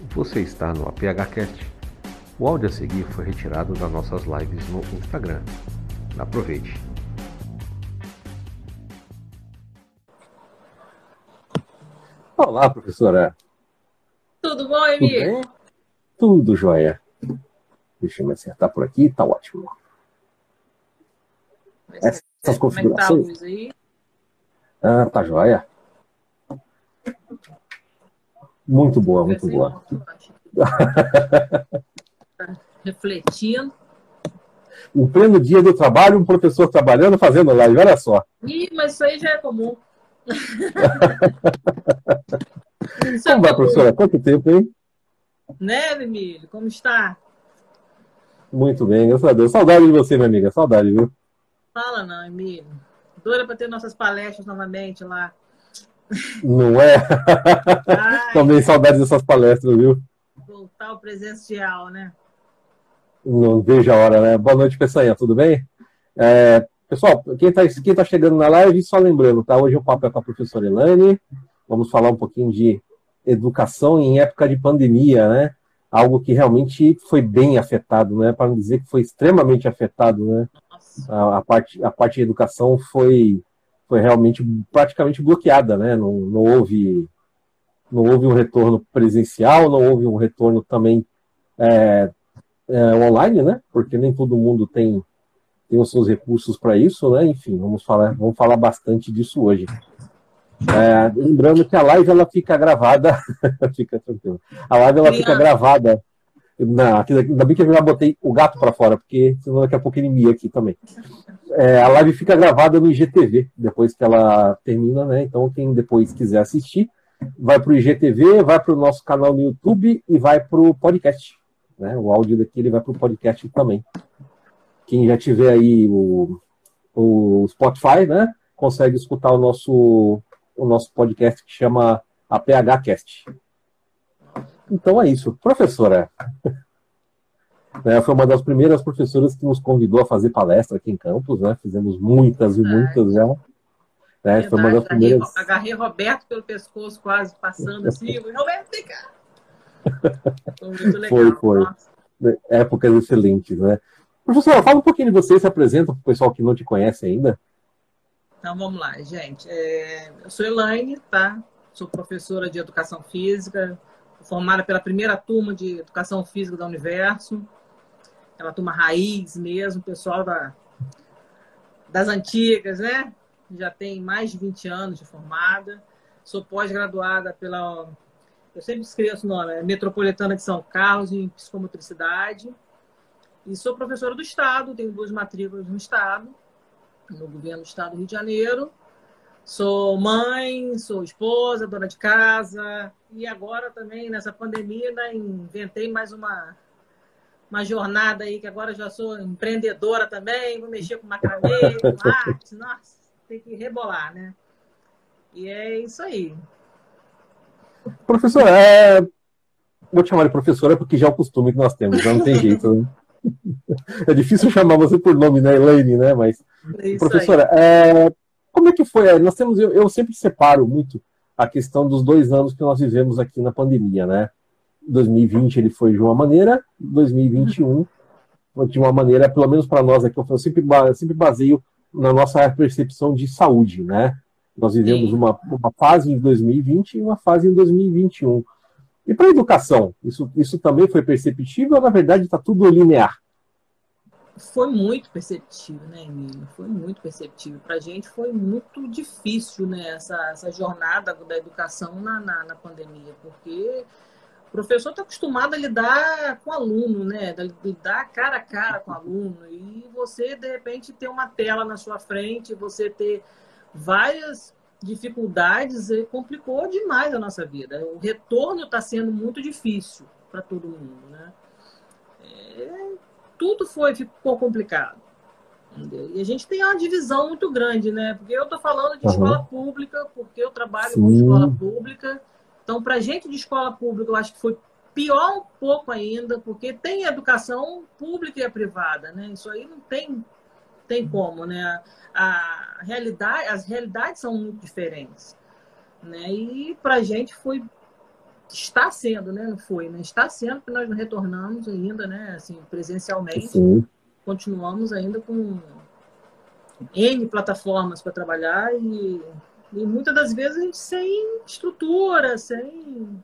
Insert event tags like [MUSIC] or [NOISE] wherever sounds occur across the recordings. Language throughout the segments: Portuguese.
Você está no APHcast. O áudio a seguir foi retirado das nossas lives no Instagram. Aproveite. Olá, professora. Tudo bom, Emílio? Tudo, Tudo jóia. Deixa eu me acertar por aqui, tá ótimo. Essas configurações. Como é tá Ah, tá jóia. Muito boa, muito boa. [LAUGHS] refletindo. Um pleno dia do trabalho, um professor trabalhando, fazendo live, olha só. Ih, mas isso aí já é comum. [LAUGHS] Como vai, professora? Quanto tempo, hein? Né, Emílio? Como está? Muito bem, graças a Deus. Saudade de você, minha amiga. Saudade, viu? Fala não, Emílio. Doida para ter nossas palestras novamente lá. Não é? Também saudade dessas palestras, viu? Voltar ao presencial, né? Não vejo a hora, né? Boa noite, Peçanha, tudo bem? É, pessoal, quem está quem tá chegando na live, só lembrando, tá? Hoje o papo é com a professora Elaine. Vamos falar um pouquinho de educação em época de pandemia, né? Algo que realmente foi bem afetado, né? Para não dizer que foi extremamente afetado, né? A, a, parte, a parte de educação foi foi realmente praticamente bloqueada, né? Não, não houve não houve um retorno presencial, não houve um retorno também é, é, online, né? Porque nem todo mundo tem, tem os seus recursos para isso, né? Enfim, vamos falar, vamos falar bastante disso hoje. É, lembrando que a live ela fica gravada, [LAUGHS] fica tranquilo. A live ela fica gravada. Na, ainda bem que eu já botei o gato para fora, porque senão daqui a pouco ele mia aqui também. É, a live fica gravada no IGTV, depois que ela termina, né? Então, quem depois quiser assistir, vai para o IGTV, vai para o nosso canal no YouTube e vai para o podcast. Né? O áudio daqui ele vai para o podcast também. Quem já tiver aí o, o Spotify, né? Consegue escutar o nosso, o nosso podcast que chama a PHCast. Então é isso. Professora, [LAUGHS] né, foi uma das primeiras professoras que nos convidou a fazer palestra aqui em Campos, né? Fizemos muitas e muitas já. Né? Foi uma das primeiras... Agarrei Roberto pelo pescoço, quase passando [LAUGHS] assim. Roberto, vem cá! [LAUGHS] Foi muito legal. Foi, foi. Nossa. Épocas excelentes, né? Professora, fala um pouquinho de você, se apresenta para o pessoal que não te conhece ainda. Então vamos lá, gente. É... eu sou Elaine, tá? Sou professora de educação física, formada pela primeira turma de educação física da Universo aquela turma raiz mesmo, pessoal da, das antigas, né? Já tem mais de 20 anos de formada. Sou pós-graduada pela. Eu sempre esqueço o nome, é Metropolitana de São Carlos, em psicomotricidade. E sou professora do Estado, tenho duas matrículas no Estado, no governo do Estado do Rio de Janeiro. Sou mãe, sou esposa, dona de casa. E agora também, nessa pandemia, inventei mais uma uma jornada aí, que agora já sou empreendedora também, vou mexer com macramê, com [LAUGHS] arte, nossa, tem que rebolar, né? E é isso aí. Professora, é... vou te chamar de professora porque já é o costume que nós temos, já não tem jeito. Né? [LAUGHS] É difícil chamar você por nome, né, Elaine, né? Mas, é professora, é... como é que foi? É, nós temos, eu, eu sempre separo muito a questão dos dois anos que nós vivemos aqui na pandemia, né? 2020 ele foi de uma maneira, 2021 de uma maneira, pelo menos para nós aqui, eu sempre, sempre baseio na nossa percepção de saúde, né? Nós vivemos uma, uma fase em 2020 e uma fase em 2021. E para a educação, isso, isso também foi perceptível ou, na verdade, está tudo linear? Foi muito perceptível, né, Emílio? Foi muito perceptível. Para a gente foi muito difícil né, essa, essa jornada da educação na, na, na pandemia, porque o professor está acostumado a lidar com o aluno, né? A lidar cara a cara com o aluno. E você, de repente, ter uma tela na sua frente, você ter várias dificuldades, complicou demais a nossa vida. O retorno está sendo muito difícil para todo mundo, né? É, tudo foi, ficou complicado. Entendeu? E a gente tem uma divisão muito grande, né? Porque eu estou falando de uhum. escola pública, porque eu trabalho Sim. com escola pública então, para a gente de escola pública, eu acho que foi pior um pouco ainda, porque tem educação pública e a privada, né? Isso aí não tem, tem como, né? A realidade, as realidades são muito diferentes, né? E para a gente foi está sendo, né? Não foi, né? Está sendo que nós não retornamos ainda, né? Assim, presencialmente. Sim. Continuamos ainda com N plataformas para trabalhar e, e muitas das vezes a gente sem estrutura, sem.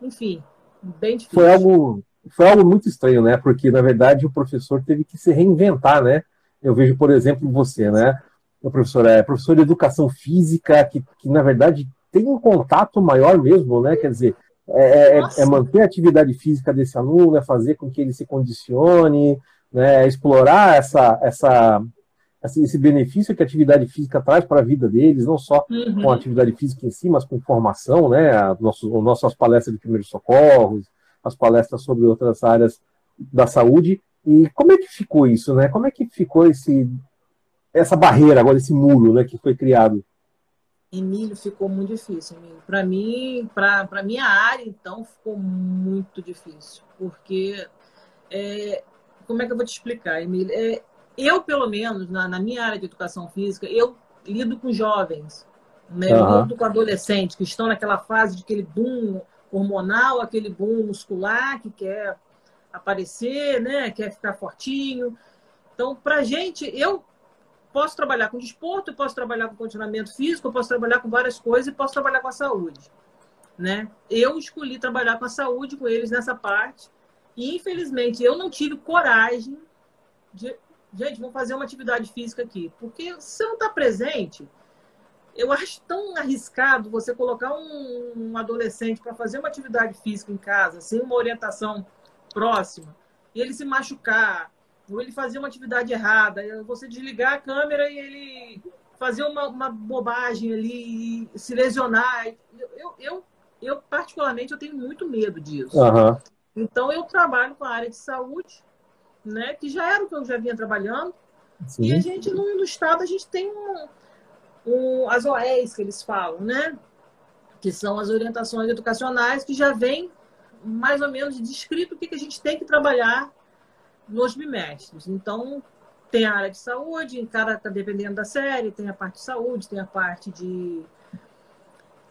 Enfim, bem difícil. Foi algo, foi algo muito estranho, né? Porque, na verdade, o professor teve que se reinventar, né? Eu vejo, por exemplo, você, né? O professor é professor de educação física, que, que na verdade tem um contato maior mesmo, né? Quer dizer, é, é, é, manter a atividade física desse aluno, é fazer com que ele se condicione, né? É explorar essa, essa, esse benefício que a atividade física traz para a vida deles, não só uhum. com a atividade física em si, mas com formação, né? Nosso, nossas palestras de primeiros socorros, as palestras sobre outras áreas da saúde. E como é que ficou isso, né? Como é que ficou esse, essa barreira, agora esse muro, né, que foi criado? Emílio, ficou muito difícil, Emílio. Para mim, para minha área, então, ficou muito difícil. Porque, é, como é que eu vou te explicar, Emílio? É, eu, pelo menos, na, na, minha área de educação física, eu lido com jovens, né? Uhum. eu lido com adolescentes que estão naquela fase de aquele boom hormonal, aquele boom muscular que quer aparecer, né? quer ficar fortinho. Então, para gente, eu posso trabalhar com desporto, posso trabalhar com condicionamento físico, posso trabalhar com várias coisas e posso trabalhar com a saúde. Né? Eu escolhi trabalhar com a saúde com eles nessa parte e infelizmente eu não tive coragem de gente, vamos fazer uma atividade física aqui, porque se eu não está presente, eu acho tão arriscado você colocar um, um adolescente para fazer uma atividade física em casa sem uma orientação próxima e ele se machucar, ou ele fazer uma atividade errada, você desligar a câmera e ele fazer uma, uma bobagem ali e se lesionar. Eu, eu, eu, particularmente, eu tenho muito medo disso. Uhum. Então, eu trabalho com a área de saúde, né, que já era o que eu já vinha trabalhando. Sim. E a gente, no, no estado, a gente tem um, um, as OEs que eles falam, né? Que são as orientações educacionais que já vem mais ou menos descrito o que, que a gente tem que trabalhar nos bimestres. Então, tem a área de saúde, em cada tá dependendo da série, tem a parte de saúde, tem a parte de,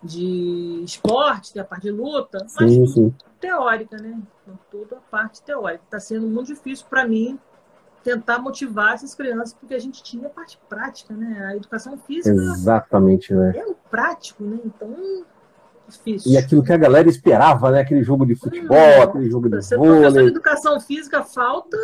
de esporte, tem a parte de luta, sim, mas sim. teórica, né? Então, toda a parte teórica. Está sendo muito difícil para mim tentar motivar essas crianças, porque a gente tinha a parte prática, né? A educação física. Exatamente, né? É o prático, né? Então, Difícil. E aquilo que a galera esperava, né? Aquele jogo de futebol, hum, aquele jogo de você vôlei. Você educação física falta,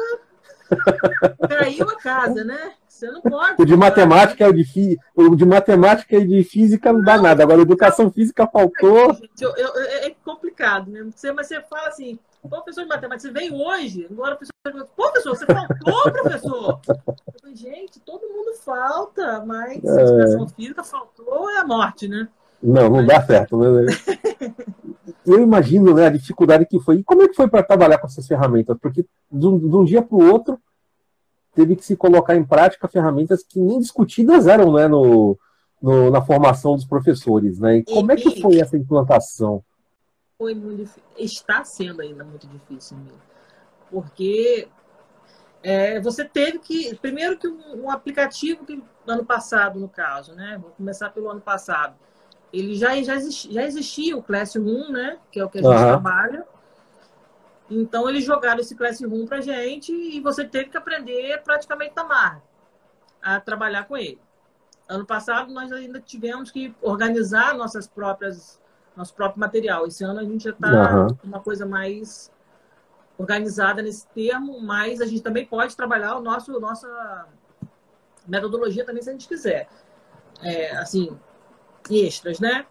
[LAUGHS] caiu a casa, né? Você não pode. O de matemática é de o de matemática e de física não dá não, nada. Agora, educação física faltou. Eu, eu, é complicado mesmo. Você, mas você fala assim, professor de matemática, você veio hoje, agora o professor pô, professor, você faltou, professor. Eu falei, gente, todo mundo falta, mas é... educação física faltou é a morte, né? Não, não dá certo. Né? Eu imagino né, a dificuldade que foi. E como é que foi para trabalhar com essas ferramentas? Porque de um, de um dia para o outro teve que se colocar em prática ferramentas que nem discutidas eram né, no, no, na formação dos professores. Né? E como é que foi essa implantação? Foi muito difícil. Está sendo ainda muito difícil mesmo. Porque é, você teve que. Primeiro que um, um aplicativo que ano passado, no caso, né? Vou começar pelo ano passado ele já, já, existia, já existia o Classroom, né? Que é o que a gente uhum. trabalha. Então, eles jogaram esse Classroom pra gente e você teve que aprender praticamente na marra a trabalhar com ele. Ano passado, nós ainda tivemos que organizar nossas próprias, nosso próprio material. Esse ano, a gente já está uhum. uma coisa mais organizada nesse termo, mas a gente também pode trabalhar o nosso nossa metodologia também se a gente quiser. É, assim, extras, né?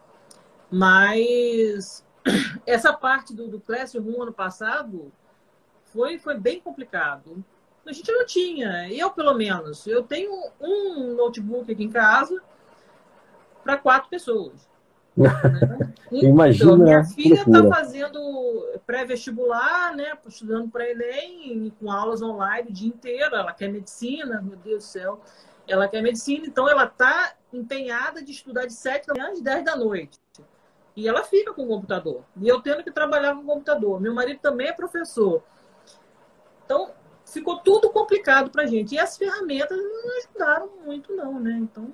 Mas [CLEARS THROAT] essa parte do, do Classroom ano passado foi, foi bem complicado. A gente não tinha, eu pelo menos. Eu tenho um notebook aqui em casa para quatro pessoas. [LAUGHS] Né? Imagina. Então, minha filha está fazendo pré-vestibular, né? Estudando para Enem, com aulas online o dia inteiro. Ela quer medicina, meu Deus do céu. Ela quer medicina, então ela está empenhada de estudar de 7 da manhã às 10 da noite. E ela fica com o computador. E eu tendo que trabalhar com o computador. Meu marido também é professor. Então, ficou tudo complicado para a gente. E as ferramentas não ajudaram muito, não, né? Então,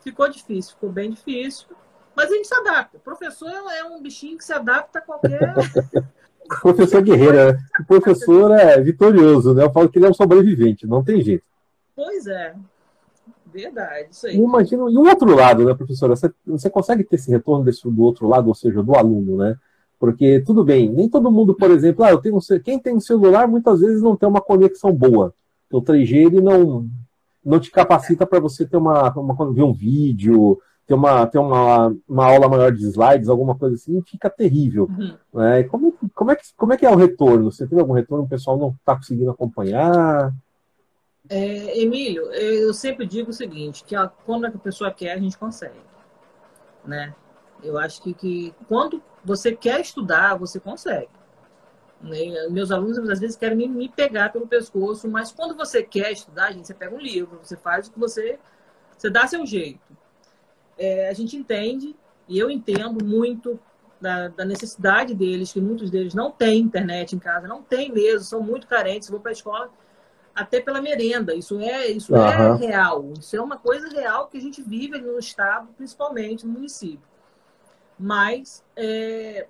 ficou difícil, ficou bem difícil. Mas a gente se adapta. O professor é um bichinho que se adapta a qualquer. [LAUGHS] professor guerreiro, né? O professor é vitorioso, né? Eu falo que ele é um sobrevivente, não tem jeito. Pois é. Verdade, isso aí. Imagina, e o outro lado, né, professora? Você, você consegue ter esse retorno desse, do outro lado, ou seja, do aluno, né? Porque, tudo bem, nem todo mundo, por exemplo, ah, eu tenho, quem tem um celular muitas vezes não tem uma conexão boa. O 3G ele não, não te capacita para você ter uma, uma, ver um vídeo, ter uma, ter uma, uma aula maior de slides, alguma coisa assim, fica terrível. Uhum. Né? Como, como, é que, como é que é o retorno? Você teve algum retorno? O pessoal não está conseguindo acompanhar? É, Emílio, eu sempre digo o seguinte, que a, quando a pessoa quer, a gente consegue. Né? Eu acho que, que quando você quer estudar, você consegue. Né? Meus alunos, às vezes, querem me, me pegar pelo pescoço, mas quando você quer estudar, gente, você pega um livro, você faz o que você... Você dá seu jeito. É, a gente entende, e eu entendo muito da, da, necessidade deles, que muitos deles não têm internet em casa, não tem mesmo, são muito carentes, vão para a escola até pela merenda. Isso é, isso uhum. é real. Isso é uma coisa real que a gente vive no estado, principalmente no município. Mas é...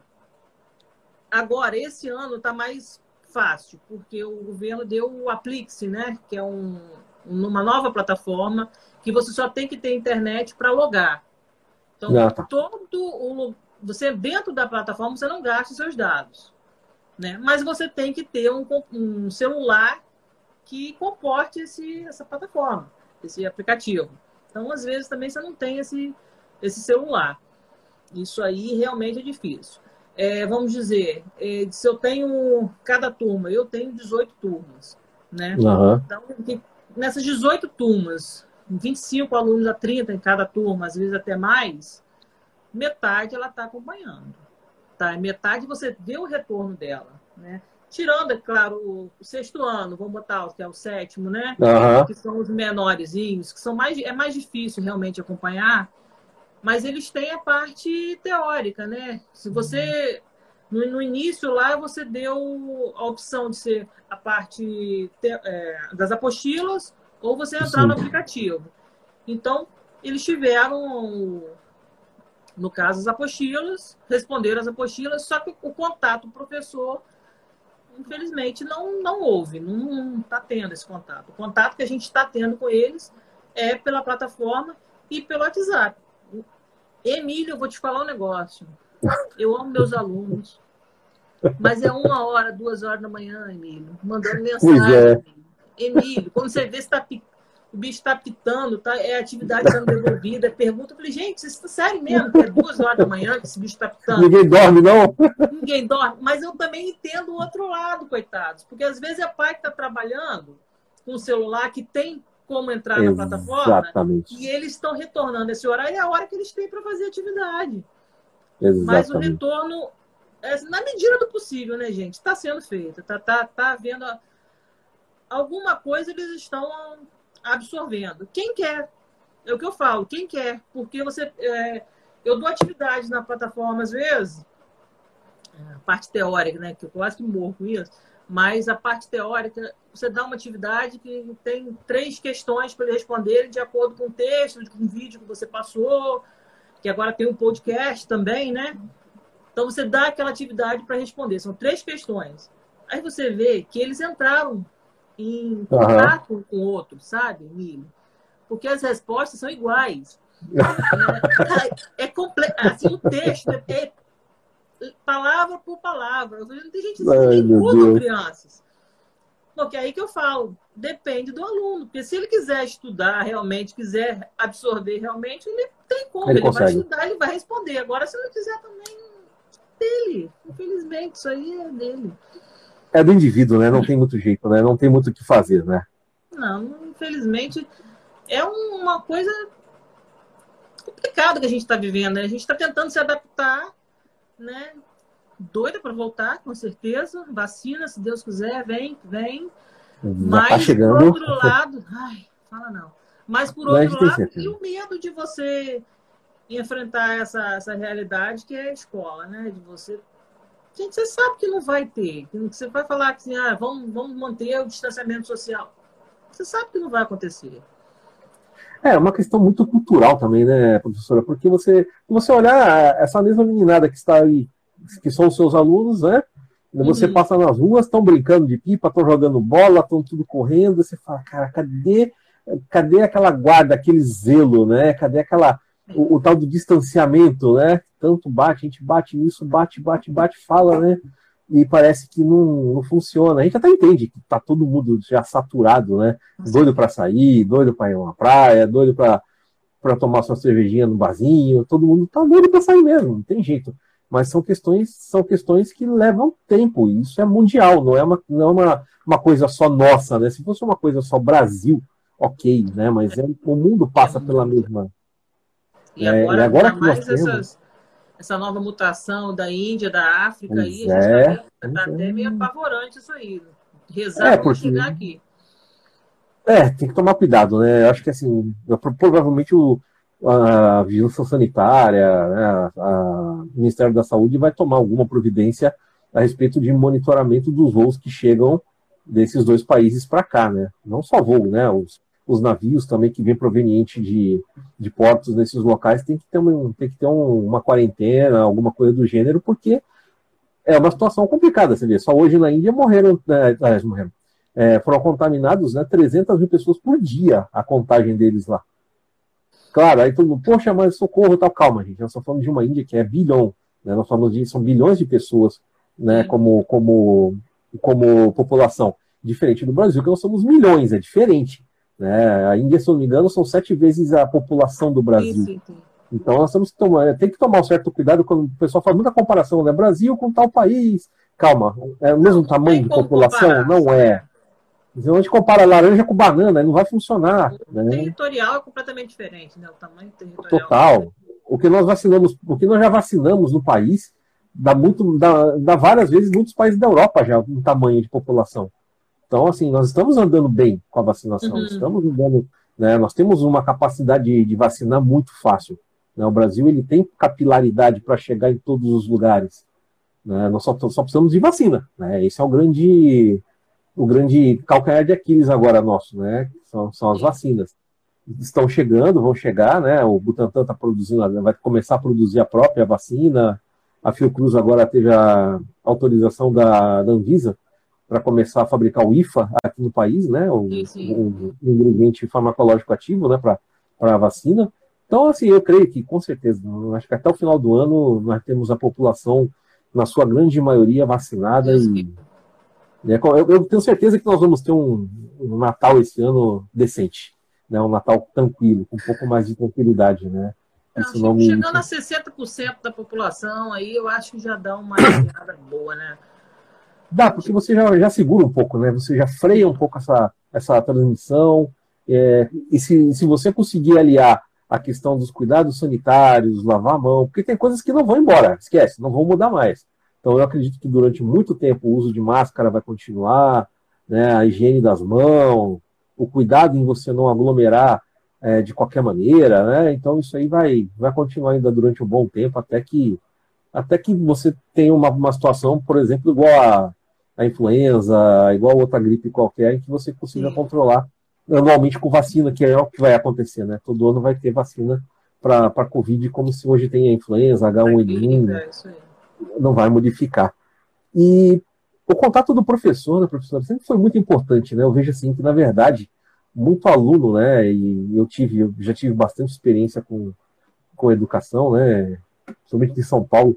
agora, esse ano está mais fácil, porque o governo deu o Aplixe, né? Que é um, uma nova plataforma que você só tem que ter internet para logar. Então, ah, tá. todo o, você dentro da plataforma você não gasta seus dados, né? Mas você tem que ter um, um celular que comporte esse, essa plataforma, esse aplicativo. Então, às vezes também você não tem esse esse celular. Isso aí realmente é difícil. É, vamos dizer, é, se eu tenho cada turma, eu tenho 18 turmas, né? Uhum. Então, nessas 18 turmas, 25 alunos a 30 em cada turma, às vezes até mais, metade ela está acompanhando. Tá? Metade você vê o retorno dela, né? Tirando, é claro, o sexto ano, vamos botar que é o sétimo, né? Uhum. Que são os menorzinhos, que são mais, é mais difícil realmente acompanhar, mas eles têm a parte teórica, né? Se você no, no início lá você deu a opção de ser a parte te, é, das apostilas ou você entrar Sim. no aplicativo. Então eles tiveram no caso as apostilas, responderam as apostilas, só que o contato professor infelizmente não não houve, não está tendo esse contato. O contato que a gente está tendo com eles é pela plataforma e pelo WhatsApp. Emílio, eu vou te falar um negócio. Eu amo meus alunos. Mas é uma hora, duas horas da manhã, Emílio, mandando mensagem. É. Emílio, quando você vê se tá, o bicho está pitando, tá, é atividade sendo devolvida, é pergunta. Eu falei, gente, isso está sério mesmo? Que é duas horas da manhã que esse bicho está pitando. Ninguém dorme, não? Ninguém dorme. Mas eu também entendo o outro lado, coitados. Porque às vezes é pai que está trabalhando com o celular, que tem como entrar Exatamente. na plataforma e eles estão retornando esse horário, é a hora que eles têm para fazer atividade. Exatamente. Mas o retorno, é, na medida do possível, né, gente? Está sendo feito, está tá, tá havendo alguma coisa eles estão absorvendo. Quem quer? É o que eu falo, quem quer? Porque você. É, eu dou atividade na plataforma às vezes, a parte teórica, né? Que eu quase que morro com isso mas a parte teórica, você dá uma atividade que tem três questões para ele responder de acordo com o texto, com o vídeo que você passou, que agora tem um podcast também, né? Então você dá aquela atividade para responder. São três questões. Aí você vê que eles entraram em contato uhum. com o outro, sabe, Emílio? Porque as respostas são iguais. [LAUGHS] é, é, é Assim, o texto é palavra por palavra. Não tem gente assim, crianças. Porque é aí que eu falo, depende do aluno. Porque se ele quiser estudar realmente, quiser absorver realmente, ele tem como. Ele, ele vai estudar, ele vai responder. Agora, se não quiser também, dele. Infelizmente, isso aí é dele. É do indivíduo, né? Não tem muito jeito, né? Não tem muito o que fazer, né? Não, infelizmente, é uma coisa complicada que a gente está vivendo. Né? A gente está tentando se adaptar né? Doida para voltar, com certeza. Vacina, se Deus quiser, vem, vem. Já tá Mas, tá chegando. por outro lado, ai, fala não. Mas, por outro lado, e o medo de você enfrentar essa, essa realidade que é a escola, né? De você. Gente, você sabe que não vai ter. Que você vai falar que assim, ah, vamos, vamos manter o distanciamento social. Você sabe que não vai acontecer. É, uma questão muito cultural também, né, professora? Porque você, você olhar essa mesma meninada que está aí, que são os seus alunos, né? Você uhum. passa nas ruas, estão brincando de pipa, estão jogando bola, estão tudo correndo, você fala, cara, cadê, cadê aquela guarda, aquele zelo, né? Cadê aquela o, o tal do distanciamento, né? Tanto bate, a gente bate nisso, bate, bate, bate, fala, né? e parece que não, não funciona. A gente até entende que tá todo mundo já saturado, né? Doido para sair, doido para ir uma praia, doido para tomar sua cervejinha no barzinho, todo mundo tá doido para sair mesmo, não tem jeito. Mas são questões, são questões que levam tempo, e isso é mundial, não é uma, não é uma, uma coisa só nossa, né? Se fosse uma coisa só Brasil, ok, né? Mas é, o mundo passa pela mesma. E agora, é, e agora nós temos, essas essa nova mutação da Índia, da África, pois aí, é, está tá até meio apavorante isso aí. Rezar é, para chegar aqui. É, tem que tomar cuidado, né? Eu acho que assim, provavelmente o, a vigilância sanitária, né, o Ministério da Saúde vai tomar alguma providência a respeito de monitoramento dos voos que chegam desses dois países para cá, né? Não só voo, né? Os os navios também que vêm proveniente de, de portos nesses locais tem que ter, uma, tem que ter um, uma quarentena, alguma coisa do gênero, porque é uma situação complicada, você vê. Só hoje na Índia morreram, é, morreram é, foram contaminados né, 300 mil pessoas por dia, a contagem deles lá. Claro, aí todo mundo, poxa, mas socorro tal. Calma, gente, nós estamos falando de uma Índia que é bilhão, né, nós falamos de, são bilhões de pessoas né, como, como, como população. Diferente do Brasil, que nós somos milhões, é diferente. Né? A Índia, se não me engano, são sete vezes a população do Brasil. Sim, sim. Então nós temos que tomar, tem que tomar um certo cuidado quando o pessoal faz muita comparação, né? Brasil com tal país. Calma, é o mesmo tamanho de população? Comparar. Não é. Se a gente compara laranja com banana, não vai funcionar. O né? territorial é completamente diferente, né? O tamanho territorial. Total. O que nós vacinamos, o que nós já vacinamos no país, dá muito, dá, dá várias vezes muitos países da Europa já um tamanho de população. Então, assim, nós estamos andando bem com a vacinação, uhum. estamos andando, né, nós temos uma capacidade de, de vacinar muito fácil. Né? O Brasil ele tem capilaridade para chegar em todos os lugares. Né? Nós só, só, precisamos de vacina. Né? Esse é o grande, o grande calcanhar de Aquiles agora nosso, né? São, são as vacinas. Estão chegando, vão chegar, né? O Butantan está produzindo, vai começar a produzir a própria vacina. A Fiocruz agora teve a autorização da, da Anvisa para começar a fabricar o IFA aqui no país, né? O, o, o ingrediente farmacológico ativo, né? Para a vacina. Então, assim, eu creio que, com certeza, acho que até o final do ano nós temos a população, na sua grande maioria, vacinada. E, né, eu, eu, tenho certeza que nós vamos ter um, um Natal esse ano decente, né, um Natal tranquilo, com um pouco mais de tranquilidade, né? Não, chegando a 60% da população, aí eu acho que já dá uma boa, né? Dá, porque você já, já segura um pouco, né? Você já freia um pouco essa, essa transmissão. É, e se, se você conseguir aliar a questão dos cuidados sanitários, lavar a mão, porque tem coisas que não vão embora, esquece, não vão mudar mais. Então eu acredito que durante muito tempo o uso de máscara vai continuar, né, a higiene das mãos, o cuidado em você não aglomerar é, de qualquer maneira, né? Então isso aí vai, vai continuar ainda durante um bom tempo, até que até que você tenha uma, uma situação, por exemplo, igual a, a influenza, igual outra gripe qualquer, em que você consiga Sim. controlar anualmente com vacina, que é o que vai acontecer, né? Todo ano vai ter vacina para Covid, como se hoje tem a influenza, H1N1, é não vai modificar. E o contato do professor, né, professor, sempre foi muito importante, né? Eu vejo assim que, na verdade, muito aluno, né? E eu tive, eu já tive bastante experiência com, com educação, né? Principalmente de São Paulo.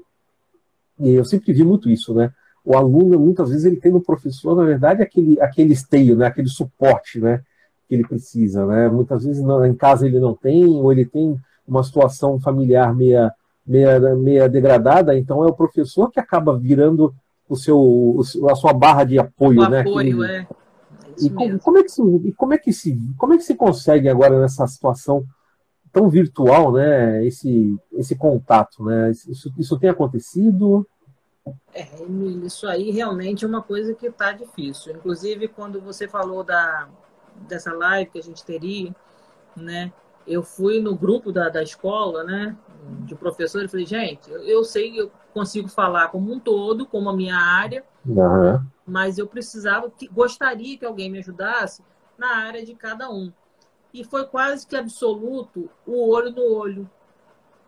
E eu sempre vi muito isso, né? O aluno, muitas vezes, ele tem no professor, na verdade, aquele, aquele esteio, né, aquele suporte né, que ele precisa. Né? Muitas vezes não, em casa ele não tem, ou ele tem uma situação familiar meia, meia, meia degradada, então é o professor que acaba virando o seu, a sua barra de apoio. O né, apoio, aquele... é. E como, como, é que se, como é que se como é que se consegue agora nessa situação tão virtual, né, esse esse contato, né? Isso, isso tem acontecido? É, isso aí realmente é uma coisa que está difícil. Inclusive, quando você falou da, dessa live que a gente teria, né? Eu fui no grupo da, da escola, né? De professor e falei, gente, eu, eu sei que eu consigo falar como um todo, como a minha área, uhum. mas eu precisava, que, gostaria que alguém me ajudasse na área de cada um. e foi quase que absoluto o olho no olho,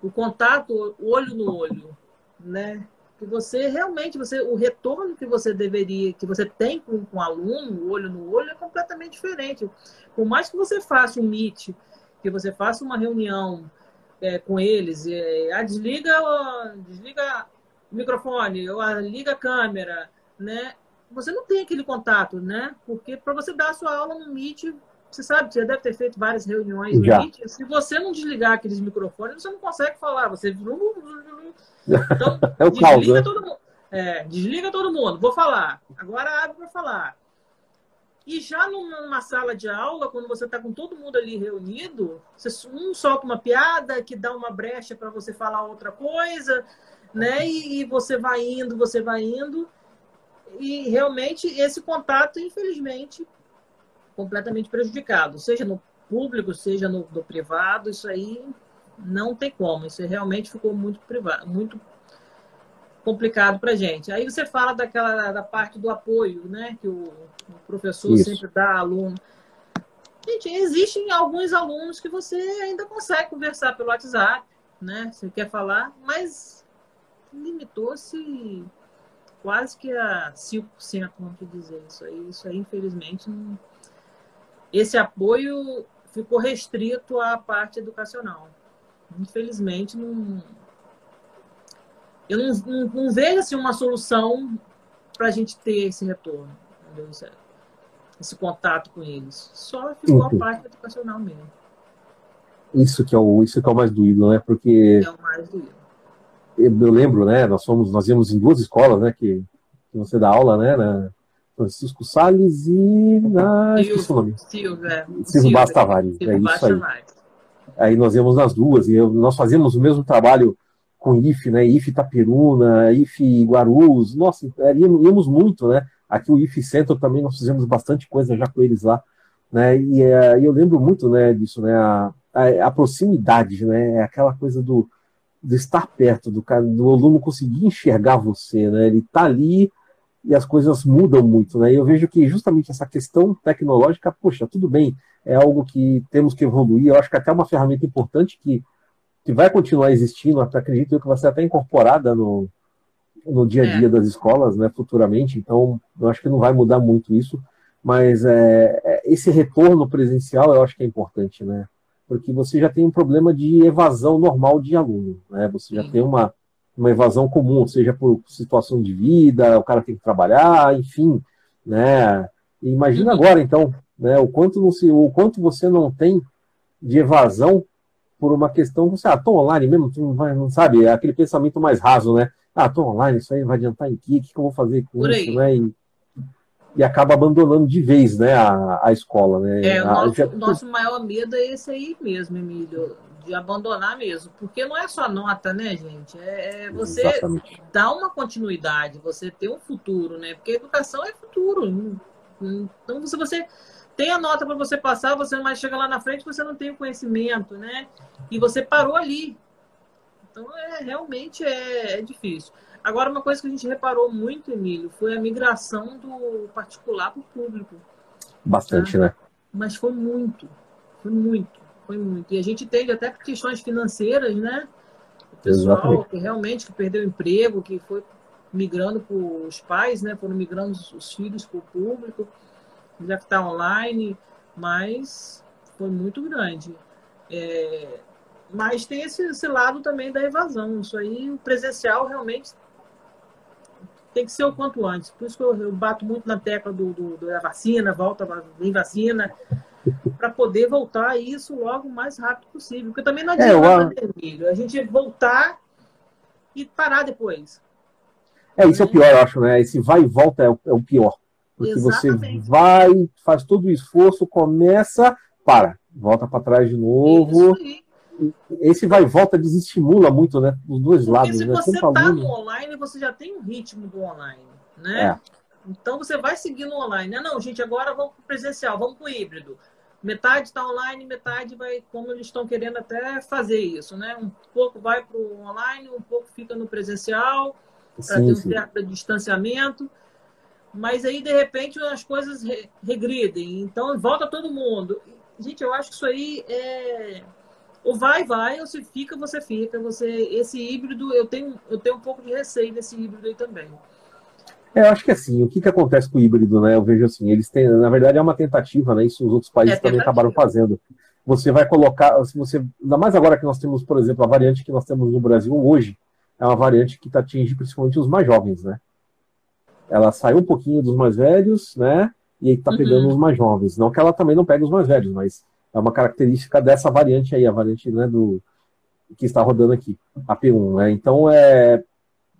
o contato olho no olho, né? Que você realmente, você, o retorno que você deveria, que você tem com, com o aluno, olho no olho, é completamente diferente. Por mais que você faça um meet, que você faça uma reunião é, com eles, é, ah, desliga, desliga o microfone, ou ah, liga a câmera, né? Você não tem aquele contato, né? Porque para você dar a sua aula no Meet, você sabe, você deve ter feito várias reuniões Já. no Meet. Se você não desligar aqueles microfones, você não consegue falar. Você. Então, [LAUGHS] é o desliga né? todo mundo. É, desliga todo mundo. Vou falar. Agora abre para falar. E já numa sala de aula, quando você está com todo mundo ali reunido, você, um solta uma piada que dá uma brecha para você falar outra coisa, né? E, e, você vai indo, você vai indo. E realmente esse contato, infelizmente, completamente prejudicado, seja no público, seja no, no privado, isso aí não tem como. Isso realmente ficou muito privado, muito complicado para gente. Aí você fala daquela da parte do apoio, né? Que o, o professor Isso. sempre dá aluno. Gente, existem alguns alunos que você ainda consegue conversar pelo WhatsApp, né? Você quer falar, mas limitou-se quase que a 5%, vamos dizer isso aí. Isso aí, infelizmente, não... esse apoio ficou restrito à parte educacional. Infelizmente, não, eu não, não, não vejo assim, uma solução para a gente ter esse retorno, esse contato com eles. Só ficou a parte educacional mesmo. Isso que é o, isso que é o mais doído, né? Porque é o mais doído. Eu, lembro, né? Nós fomos, nós íamos em duas escolas, né? Que, que você dá aula, né? Na Francisco Salles e na Silvio, nome. Silvio, é. Silvio Basta Tavares. é isso aí. Aí nós íamos nas duas e eu, nós fazíamos o mesmo trabalho com IF, né? IF Itaperuna, IF Guarulhos, nossa, é, íamos muito, né? Aqui o IF Centro também nós fizemos bastante coisa já com eles lá, né? E é, eu lembro muito, né, disso, né? A, a, a, proximidade, né? É aquela coisa do, do estar perto do cara, do aluno conseguir enxergar você, né? Ele tá ali e as coisas mudam muito, né? E eu vejo que justamente essa questão tecnológica, poxa, tudo bem, é algo que temos que evoluir. Eu acho que até é uma ferramenta importante que que vai continuar existindo, até acredito que vai ser até incorporada no, no dia a dia é. das escolas, né, futuramente. Então, eu acho que não vai mudar muito isso, mas é, é, esse retorno presencial eu acho que é importante, né? Porque você já tem um problema de evasão normal de aluno, né? Você já Sim. tem uma, uma evasão comum, seja por situação de vida, o cara tem que trabalhar, enfim, né? E imagina agora, então, né, o quanto, não se, o quanto você não tem de evasão por uma questão, você, ah, tô online mesmo, tu não, vai, não sabe, é aquele pensamento mais raso, né? Ah, tô online, isso aí vai adiantar em quê? O que, que eu vou fazer com por isso, aí. né? E, e acaba abandonando de vez, né, a, a escola, né? É, o a, nosso, já... nosso maior medo é esse aí mesmo, Emílio, de abandonar mesmo, porque não é só nota, né, gente? É, é você Exatamente. dar uma continuidade, você ter um futuro, né? Porque educação é futuro. Então, se você tem a nota para você passar, você mais chega lá na frente, você não tem o conhecimento, né? E você parou ali. Então, é, realmente é, é difícil. Agora, uma coisa que a gente reparou muito, Emílio, foi a migração do particular para o público. Bastante, tá? né? Mas foi muito, foi muito, foi muito. E a gente teve até questões financeiras, né? O pessoal Exatamente. que realmente que perdeu emprego, que foi migrando para os pais, né? Foram migrando os filhos para o público já que está online, mas foi muito grande. É, mas tem esse, esse, lado também da evasão. Isso aí, o presencial realmente tem que ser o quanto antes. Por isso que eu, eu bato muito na tecla do, do, da vacina, volta, vem vacina, [LAUGHS] para poder voltar a isso logo o mais rápido possível. Porque também não é, adianta, é, eu... a gente voltar e parar depois. É, isso é o pior, eu acho, né? Esse vai e volta é o, é o pior. Porque Exatamente. você vai, faz todo o esforço, começa, para, volta para trás de novo. Esse vai e volta desestimula muito, né? Dos dois Porque lados. Se né? você está no online, você já tem um ritmo do online, né? É. Então você vai seguir no online. Não, não, gente, agora vamos para presencial, vamos para o híbrido. Metade está online, metade vai, como eles estão querendo até fazer isso, né? Um pouco vai para o online, um pouco fica no presencial, para ter um certo distanciamento. Mas aí, de repente, as coisas regridem. Então, volta todo mundo. gente, eu acho que isso aí é ou vai, vai, ou se fica, você fica. Você, esse híbrido, eu tenho, eu tenho um pouco de receio desse híbrido aí também. É, eu acho que assim, o que, que acontece com o híbrido, né? Eu vejo assim, eles têm, na verdade, é uma tentativa, né? Isso os outros países é também acabaram fazendo. Você vai colocar, se você, ainda mais agora que nós temos, por exemplo, a variante que nós temos no Brasil hoje, é uma variante que está atingindo principalmente os mais jovens, né? Ela saiu um pouquinho dos mais velhos, né? E está pegando uhum. os mais jovens. Não que ela também não pegue os mais velhos, mas é uma característica dessa variante aí, a variante né, do que está rodando aqui, a P1, né? Então é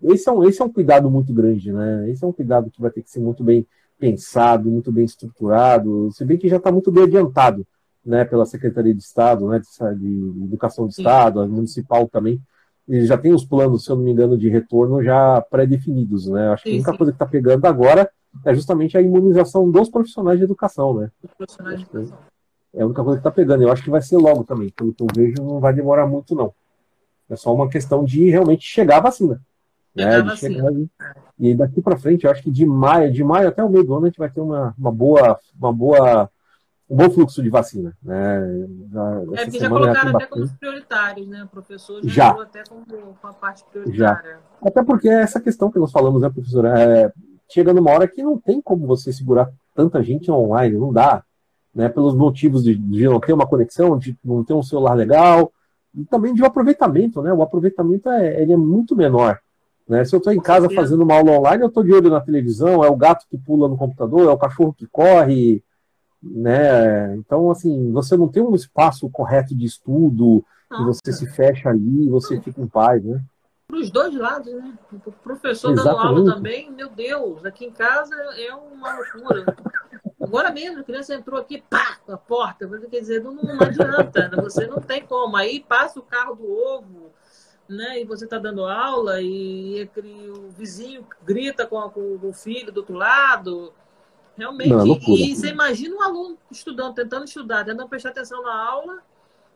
esse é um esse é um cuidado muito grande, né? Esse é um cuidado que vai ter que ser muito bem pensado, muito bem estruturado, se bem que já está muito bem adiantado, né, pela Secretaria de Estado, né, de, Educação do Estado, a municipal também, e já tem os planos, se eu não me engano, de retorno já pré-definidos, né? Acho que a única coisa que está pegando agora é justamente a imunização dos profissionais de educação, né? Profissionais de educação. É a única coisa que está pegando. Eu acho que vai ser logo também. Pelo que eu vejo, não vai demorar muito, não. É só uma questão de realmente chegar a vacina. Né? De chegar E daqui para frente, eu acho que de maio, de maio até o meio do ano, a gente vai ter uma, uma boa, uma boa, um bom fluxo de vacina. Né? Já, é, que já colocaram até como prioritários, né? O professor já, já. até como, com a parte prioritária. Já. Até porque é essa questão que nós falamos, né, professora? É, chega numa hora que não tem como você segurar tanta gente online, não dá né, pelos motivos de, de, não ter uma conexão, de não ter um celular legal, e também de um aproveitamento, né? O aproveitamento é, ele é muito menor. Né? Se eu estou em casa fazendo uma aula online, eu estou de olho na televisão, é o gato que pula no computador, é o cachorro que corre, né? Então, assim, você não tem um espaço correto de estudo, e você se fecha ali, você fica em paz, né? Para os dois lados, né? O professor Exatamente. dando aula também, meu Deus, aqui em casa é uma loucura. Agora mesmo, a criança entrou aqui, pá, a porta. Quer dizer, não, não adianta, né? você não tem como. Aí passa o carro do ovo, né? E você está dando aula e, e, o vizinho grita com, a, com, o filho do outro lado. Realmente. Não, e, e você imagina um aluno estudando, tentando estudar, tentando prestar atenção na aula,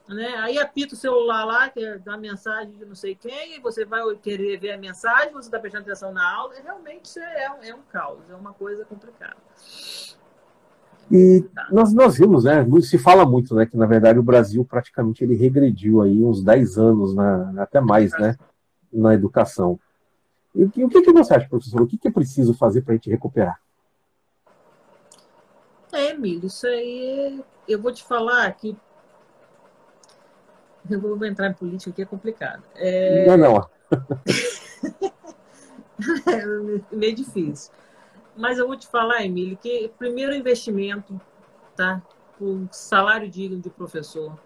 né? Aí apita o celular lá, que é da mensagem de não sei quem, e você vai querer ver a mensagem, você está prestando atenção na aula. Realmente é, é um caos, é uma coisa complicada. E nós, nós vimos, né? Se fala muito, né? Que na verdade o Brasil praticamente ele regrediu aí uns 10 anos, na, até mais, né? Na educação. E, e o que, que você acha, professor? O que, que é preciso fazer para a gente recuperar? É, Emílio, isso aí eu vou te falar que eu vou entrar em política aqui é complicado. É... Não, não. [LAUGHS] é meio difícil. Mas eu vou te falar, Emílio, que primeiro investimento, tá? O salário digno de professor,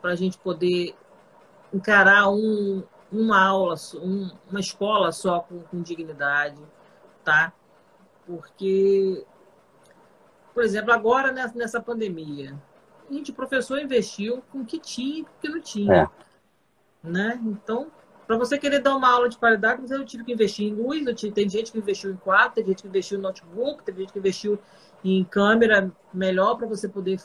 para a gente poder encarar um, uma aula, um, uma escola só com, com dignidade, tá? Porque, por exemplo, agora nessa pandemia, a gente, professor, investiu com o que tinha e com o que não tinha. É. Né? Então, para você querer dar uma aula de qualidade, você tive que investir em luz, tive, tem gente que investiu em quadro, tem gente que investiu em notebook, tem gente que investiu em câmera melhor para você poder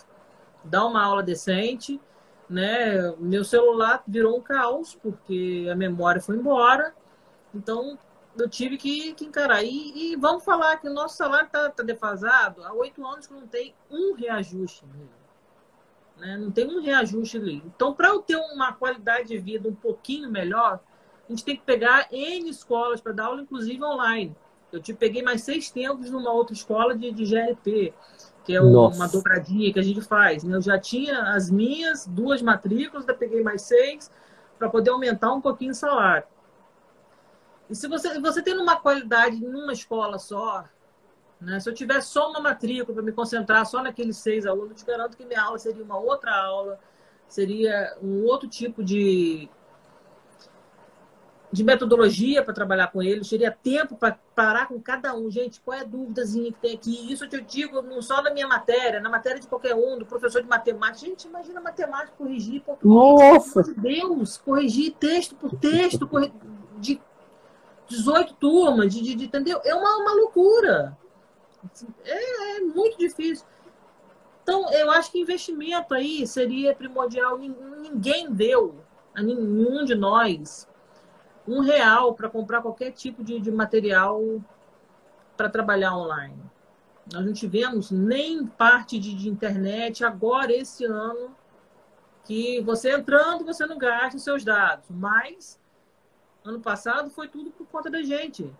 dar uma aula decente. Né? Meu celular virou um caos, porque a memória foi embora. Então, eu tive que, que encarar. E, e, vamos falar que o nosso salário está tá defasado há oito anos que não tem um reajuste. Né? Não tem um reajuste ali. Então, para eu ter uma qualidade de vida um pouquinho melhor, a gente tem que pegar N escolas para dar aula, inclusive online. Eu te peguei mais seis tempos numa outra escola de, de GLP, que é uma dobradinha que a gente faz. Né? Eu já tinha as minhas duas matrículas, ainda peguei mais seis para poder aumentar um pouquinho o salário. E se você, você tem uma qualidade numa escola só, né? se eu tivesse só uma matrícula para me concentrar só naqueles seis alunos, eu te garanto que minha aula seria uma outra aula, seria um outro tipo de, de metodologia para trabalhar com eles, teria tempo para parar com cada um. Gente, qual é a dúvidazinha que tem aqui? Isso eu te digo não só na minha matéria, na matéria de qualquer um, do professor de matemática. Gente, imagina matemática corrigir português. Nossa! Meu Deus, corrigir texto por texto, de 18 turmas, de, de, de, entendeu? É uma, uma loucura. É, é muito difícil. Então, eu acho que investimento aí seria primordial. Ninguém deu a nenhum de nós um real para comprar qualquer tipo de, de material para trabalhar online. Nós não tivemos nem parte de, de internet agora, esse ano, que você entrando, você não gasta os seus dados. Mas ano passado foi tudo por conta da gente.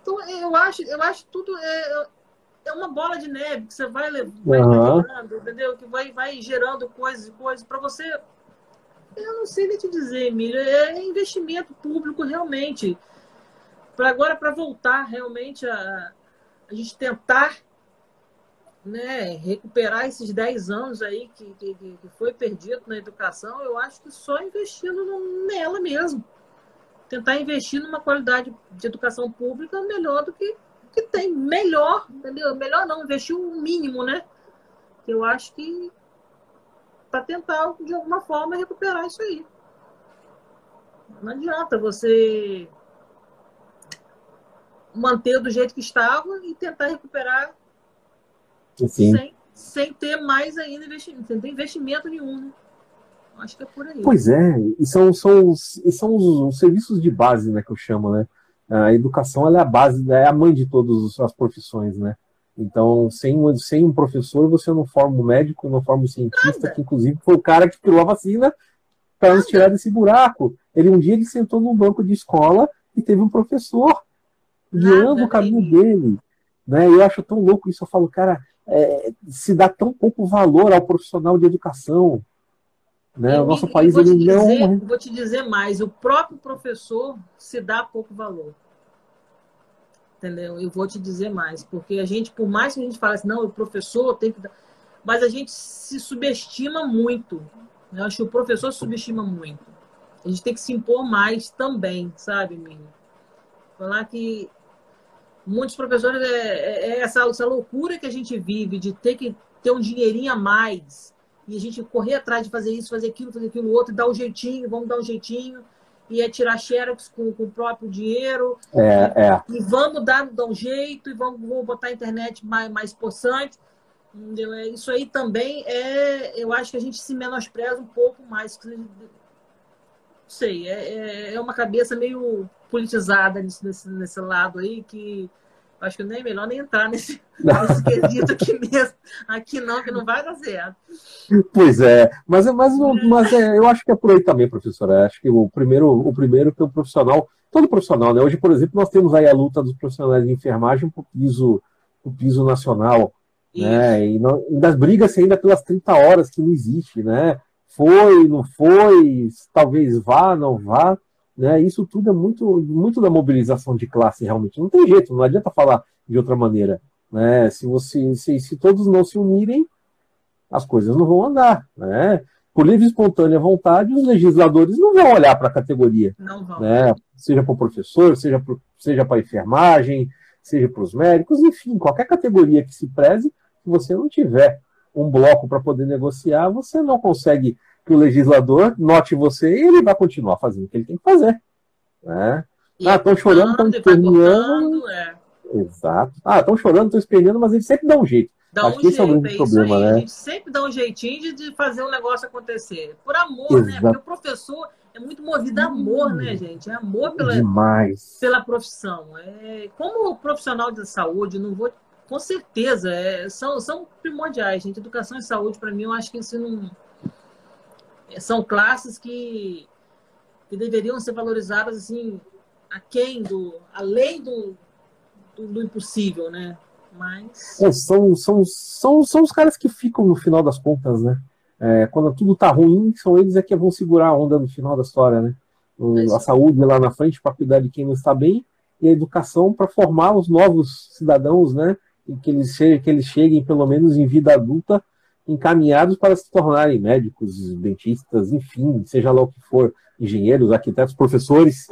Então, eu acho, eu acho tudo é, é uma bola de neve que você vai levando, uhum. entendeu? Que vai, vai gerando coisas e coisas para você. Eu não sei nem te dizer, Emílio, é investimento público realmente. Para agora, para voltar realmente a, a gente tentar né, recuperar esses 10 anos aí que, que, que foi perdido na educação, eu acho que só investindo nela mesmo tentar investir numa qualidade de educação pública melhor do que, que tem. Melhor, entendeu? Melhor não, investir o mínimo, né? Eu acho que para tentar, de alguma forma, recuperar isso aí. Não adianta você manter do jeito que estava e tentar recuperar sem, sem ter mais ainda investimento, sem ter investimento nenhum. Né? Acho que é por aí. Pois é, e são, são, os, e são os, os, serviços de base, né, que eu chamo, né? A educação é a base, é a mãe de todas as profissões, né? Então, sem, sem um professor, você não forma um médico, não forma um cientista, que inclusive foi o cara que criou a vacina para nos tirar desse buraco. Ele um dia ele sentou num banco de escola e teve um professor guiando o caminho dele. Né? Eu acho tão louco isso. Eu falo, cara, é, se dá tão pouco valor ao profissional de educação. Né? o nosso país ele dizer, não. Vou te dizer mais: o próprio professor se dá pouco valor. Entendeu? Eu vou te dizer mais, porque a gente, por mais que a gente fale assim, não, o professor tem que. Mas a gente se subestima muito. Eu acho que o professor se subestima muito. A gente tem que se impor mais também, sabe, menino? Falar que muitos professores é, é, é essa, essa loucura que a gente vive de ter que ter um dinheirinho a mais e a gente correr atrás de fazer isso, fazer aquilo, fazer aquilo outro, dar um jeitinho, vamos dar um jeitinho, e é tirar xerox com, com o próprio dinheiro, é, e, é. e vamos dar, dar um jeito, e vamos, vamos botar a internet mais, mais possante. Entendeu? É, isso aí também é, eu acho que a gente se menospreza um pouco mais. Não sei, é, é, é uma cabeça meio politizada nesse, nesse, nesse lado aí que Acho que nem é melhor nem entrar nesse, [LAUGHS] nesse quesito aqui mesmo. Aqui não, que não vai dar certo. Pois é, mas, mas, mas é, eu acho que é por aí também, professora. Acho que o primeiro, o primeiro que o profissional, todo profissional, né? Hoje, por exemplo, nós temos aí a luta dos profissionais de enfermagem para o piso, piso nacional. Né? E, não, e das brigas ainda pelas 30 horas que não existe, né? Foi, não foi, talvez vá, não vá. Né? Isso tudo é muito, muito da mobilização de classe, realmente. Não tem jeito, não adianta falar de outra maneira. Né? Se, você, se, se todos não se unirem, as coisas não vão andar. Né? Por livre e espontânea vontade, os legisladores não vão olhar para a categoria. Não vão. Né? Seja para o professor, seja, pro, seja para a enfermagem, seja para os médicos, enfim, qualquer categoria que se preze, se você não tiver um bloco para poder negociar, você não consegue que o legislador note você e ele vai continuar fazendo o que ele tem que fazer. Né? ah, estão chorando, estão esperneando. É. Exato. Ah, estão chorando, estão esperneando, mas ele sempre dá um jeito. Dá Acho um que jeito, esse é o grande é problema, aí. né? A gente sempre dá um jeitinho de, fazer um negócio acontecer. Por amor, né? Exato. né? Porque o professor é muito movido a amor, né, hum. gente? É amor pela, Demais. pela profissão. É, como profissional de saúde, não vou. Com certeza, é, são, são primordiais, gente. Educação e saúde, para mim, eu acho que isso não são classes que, que deveriam ser valorizadas assim, aquém do, além do, do, do impossível, né? Mas... É, são, são, são, são os caras que ficam no final das contas, né? É, quando tudo tá ruim, são eles é que vão segurar a onda no final da história, né? O, a saúde lá na frente para cuidar de quem não está bem e a educação para formar os novos cidadãos, né? E que eles, cheguem, que eles cheguem pelo menos em vida adulta encaminhados para se tornarem médicos, dentistas, enfim, seja lá o que for, engenheiros, arquitetos, professores.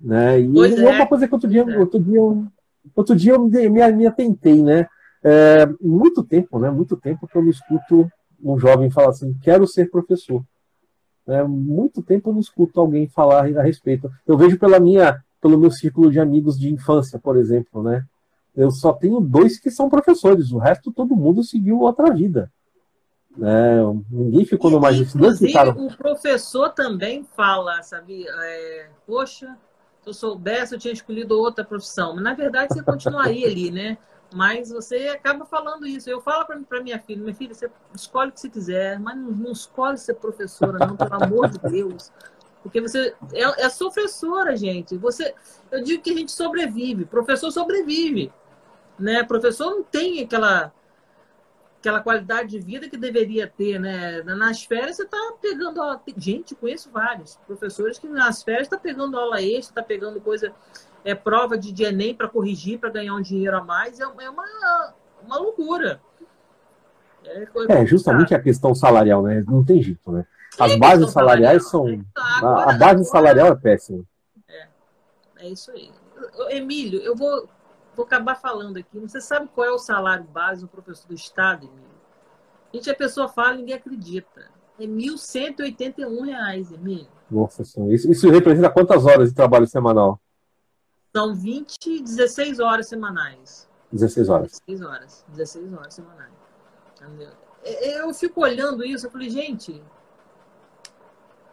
Né? E pois é, é uma coisa que outro dia, é. outro dia, outro dia eu me, me, me atentei, né? É, muito tempo, né? Muito tempo que eu não escuto um jovem falar assim, quero ser professor. É, muito tempo eu não escuto alguém falar a respeito. Eu vejo pela minha, pelo meu círculo de amigos de infância, por exemplo, né? Eu só tenho dois que são professores, o resto todo mundo seguiu outra vida. É, ninguém ficou no mais Inclusive, o professor também fala, sabe? É, Poxa, se eu soubesse, eu tinha escolhido outra profissão. Mas, na verdade, você continuaria ali, né? Mas você acaba falando isso. Eu falo para minha filha, minha filha, você escolhe o que você quiser, mas não, não escolhe ser professora, não, pelo amor de Deus. Porque você é, é sofressora, gente. Você, eu digo que a gente sobrevive. Professor sobrevive, né? Professor não tem aquela aquela qualidade de vida que deveria ter, né? Nas férias você está pegando aula. Gente, conheço vários professores que nas férias está pegando aula extra, está pegando coisa, é prova de, de Enem para corrigir, para ganhar um dinheiro a mais. É, é uma, uma loucura. É, é justamente a questão salarial, né? Não tem jeito, né? As bases salariais são. a, a base salarial é péssima. É, é isso aí. Emílio, eu vou vou acabar falando aqui. Você sabe qual é o salário base do professor do Estado, Emílio? Gente, a pessoa fala e ninguém acredita. É R$ 1.181, Emílio. Nossa senhora. Isso, isso representa quantas horas de trabalho semanal? São 20, 16 horas semanais. 16 horas. 16 horas. 16 horas semanais. Entendeu? É, é, eu fico olhando isso, eu falei, gente,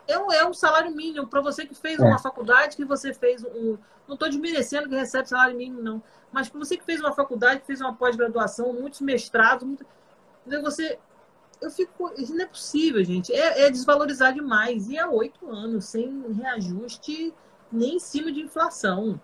é um, é um salário mínimo para você que fez é. uma faculdade, que você fez um. Não estou desmerecendo que recebe salário mínimo, não. Mas para você que fez uma faculdade, que fez uma pós-graduação, muitos mestrados, muito, você. Eu fico. Isso não é possível, gente. É, é desvalorizar demais. E há oito anos, sem reajuste nem em cima de inflação.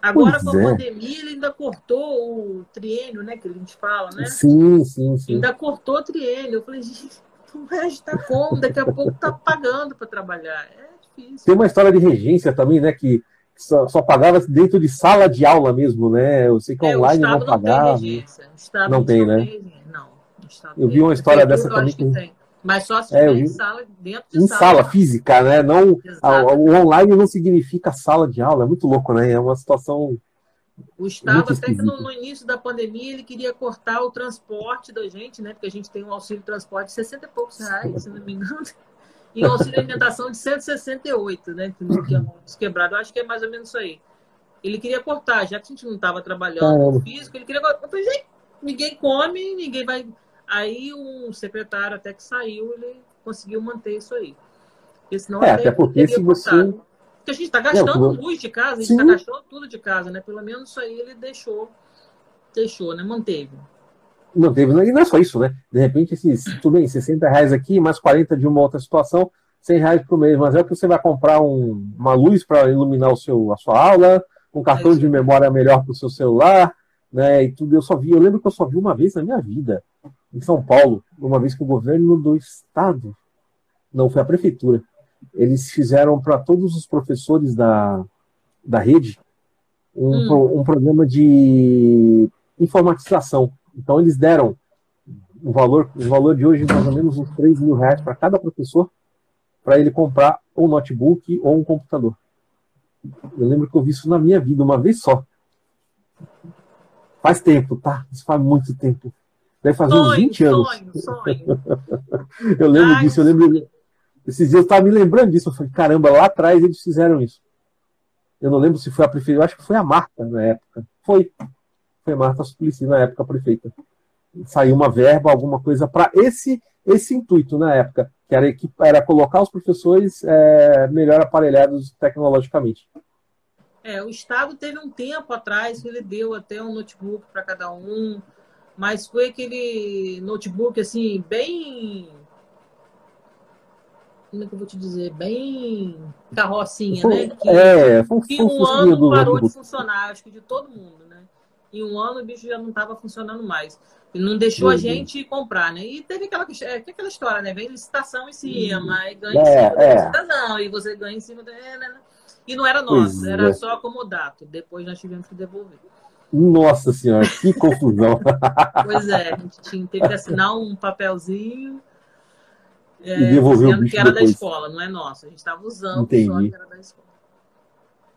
Agora, pois com a é. pandemia, ele ainda cortou o triênio, né? Que a gente fala, né? Sim, sim, sim. Ainda cortou o triênio. Eu falei, gente, não vai ajudar como? Daqui a pouco tá pagando para trabalhar. É difícil. Tem uma história de regência também, né? Que só, só, pagava dentro de sala de aula mesmo, né? Eu sei que é, online não pagava. Não, não tem, né? Não. Eu vi uma história dessa também. Que tem. Mas só se é, em sala, dentro de em sala. sala física, né? Não, a, o online não significa sala de aula. É muito louco, né? É uma situação. O Estado, até que no, no, início da pandemia, ele queria cortar o transporte da gente, né? Porque a gente tem um auxílio transporte de 60 e poucos reais, se não me engano e o auxílio alimentação de 168, né? Que é quebrado. Eu acho que é mais ou menos isso aí. Ele queria cortar, já que a gente não estava trabalhando no físico, ele queria cortar. Eu falei, gente, ninguém come, ninguém vai. Aí um secretário até que saiu, ele conseguiu manter isso aí. Porque senão é, até porque se você. Porque a gente está gastando não, luz de casa, a gente está gastando tudo de casa, né? Pelo menos isso aí ele deixou, deixou, né? Manteve. Não teve, e não é só isso, né? De repente, esses, tudo bem, 60 reais aqui, mais 40 de uma outra situação, 100 reais por mês, mas é o que você vai comprar um, uma luz para iluminar o seu, a sua aula, um cartão é de memória melhor para o seu celular, né? E tudo. Eu só vi, eu lembro que eu só vi uma vez na minha vida, em São Paulo, uma vez que o governo do estado, não foi a prefeitura, eles fizeram para todos os professores da, da rede um, hum. pro, um programa de informatização. Então eles deram o valor, o valor de hoje mais ou menos uns 3 mil reais para cada professor para ele comprar um notebook ou um computador. Eu lembro que eu vi isso na minha vida uma vez só. Faz tempo, tá? Isso faz muito tempo. Deve fazer sonho, uns 20 anos. Sonho, sonho. [LAUGHS] eu lembro Ai, disso, eu lembro. Esses dias eu estava me lembrando disso. Eu falei, caramba, lá atrás eles fizeram isso. Eu não lembro se foi a prefeitura, eu acho que foi a Marta na época. Foi foi Marta Suplicy na época prefeita. Saiu uma verba, alguma coisa para esse esse intuito na época, que era, era colocar os professores é, melhor aparelhados tecnologicamente. É, o Estado teve um tempo atrás que ele deu até um notebook para cada um, mas foi aquele notebook assim, bem. Como é que eu vou te dizer? Bem carrocinha, né? Que, é, foi, que um ano parou de funcionar, acho que de todo mundo em um ano o bicho já não estava funcionando mais. Não deixou uhum. a gente comprar, né? E teve aquela, é, aquela história, né? Vem licitação em cima, uhum. e ganha é, em cima da é. licitação, e você ganha em cima da. É, né, né? E não era nosso, era é. só acomodato. Depois nós tivemos que devolver. Nossa senhora, que [LAUGHS] confusão. pois é, a gente tinha, teve que assinar um papelzinho. É, e devolver o bicho que era depois. da escola, não é nosso. A gente estava usando Entendi. só que era da escola.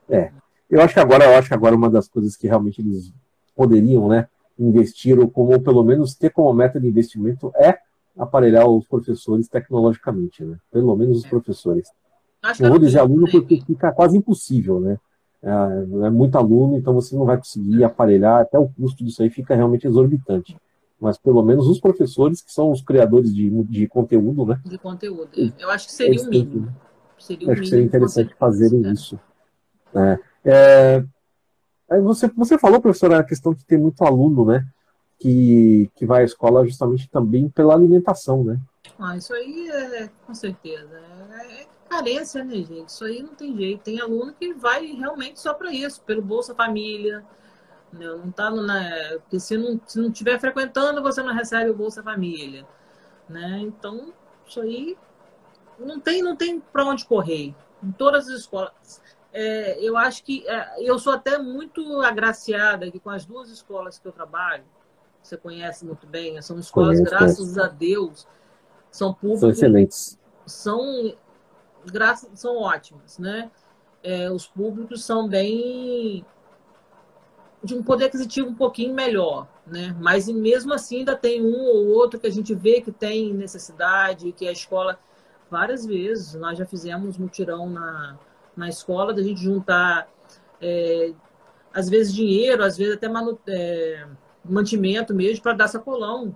É. Eu acho que agora, eu acho que agora uma das coisas que realmente eles poderiam né, investir, ou como pelo menos ter como meta de investimento, é aparelhar os professores tecnologicamente, né? Pelo menos os é. professores. Não vou dizer aluno porque fica quase impossível, né? É, é, muito aluno, então você não vai conseguir aparelhar, até o custo disso aí fica realmente exorbitante. Mas pelo menos os professores, que são os criadores de, de conteúdo, né? De conteúdo. Eu acho que seria o mínimo. Seria acho que seria interessante fazerem isso. É. É, você, você falou, professora, a questão de ter muito aluno, né? Que, que vai à escola justamente também pela alimentação, né? Ah, isso aí é, com certeza. É, é carência, né, gente? Isso aí não tem jeito. Tem aluno que vai realmente só para isso, pelo Bolsa Família. Né? Não tá no, né? Porque se não, se não estiver frequentando, você não recebe o Bolsa Família. Né? Então, isso aí não tem, não tem para onde correr. Em todas as escolas. É, eu acho que é, eu sou até muito agraciada aqui com as duas escolas que eu trabalho. Você conhece muito bem, são escolas, Conheço, graças a Deus, são públicas. São excelentes. São, graças, são ótimas, né? É, os públicos são bem de um poder aquisitivo um pouquinho melhor, né? Mas mesmo assim ainda tem um ou outro que a gente vê que tem necessidade, que a escola várias vezes nós já fizemos mutirão na na escola, da gente juntar, é, às vezes, dinheiro, às vezes até manu, é, mantimento mesmo, para dar sacolão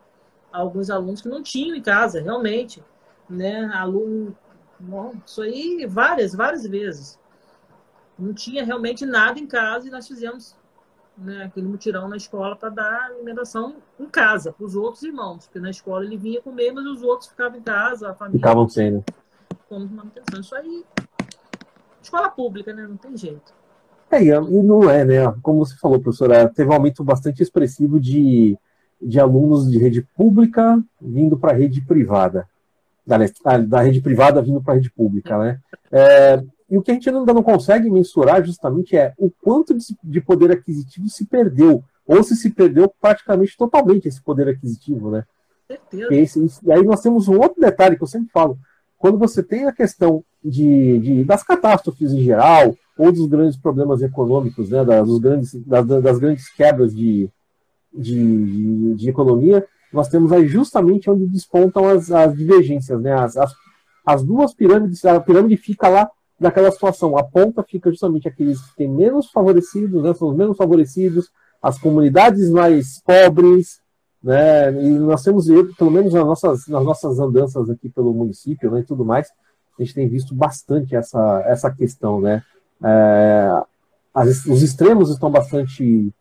a alguns alunos que não tinham em casa, realmente. Né? Aluno, bom, isso aí várias, várias vezes. Não tinha realmente nada em casa e nós fizemos né, aquele mutirão na escola para dar alimentação em casa, para os outros irmãos, porque na escola ele vinha comer, mas os outros ficavam em casa, a família. Ficavam sem, né? Como manutenção. Isso aí escola pública, né? Não tem jeito. É, e não é, né? Como você falou, professora, teve um aumento bastante expressivo de, de alunos de rede pública vindo para a rede privada. Da, da rede privada vindo para a rede pública, né? É, e o que a gente ainda não consegue mensurar justamente é o quanto de, de poder aquisitivo se perdeu, ou se se perdeu praticamente totalmente esse poder aquisitivo, né? Esse, e aí nós temos um outro detalhe que eu sempre falo. Quando você tem a questão de, de, das catástrofes em geral, ou dos grandes problemas econômicos, né, das, grandes, das, das grandes quebras de, de, de, economia, nós temos aí justamente onde despontam as, as divergências. Né, as, as, as duas pirâmides, a pirâmide fica lá naquela situação, a ponta fica justamente aqueles que têm menos favorecidos, né, são os menos favorecidos, as comunidades mais pobres, né, e nós temos, pelo menos nas nossas, nas nossas andanças aqui pelo município né, e tudo mais, a gente tem visto bastante essa, essa questão, né? É, as, os extremos estão bastante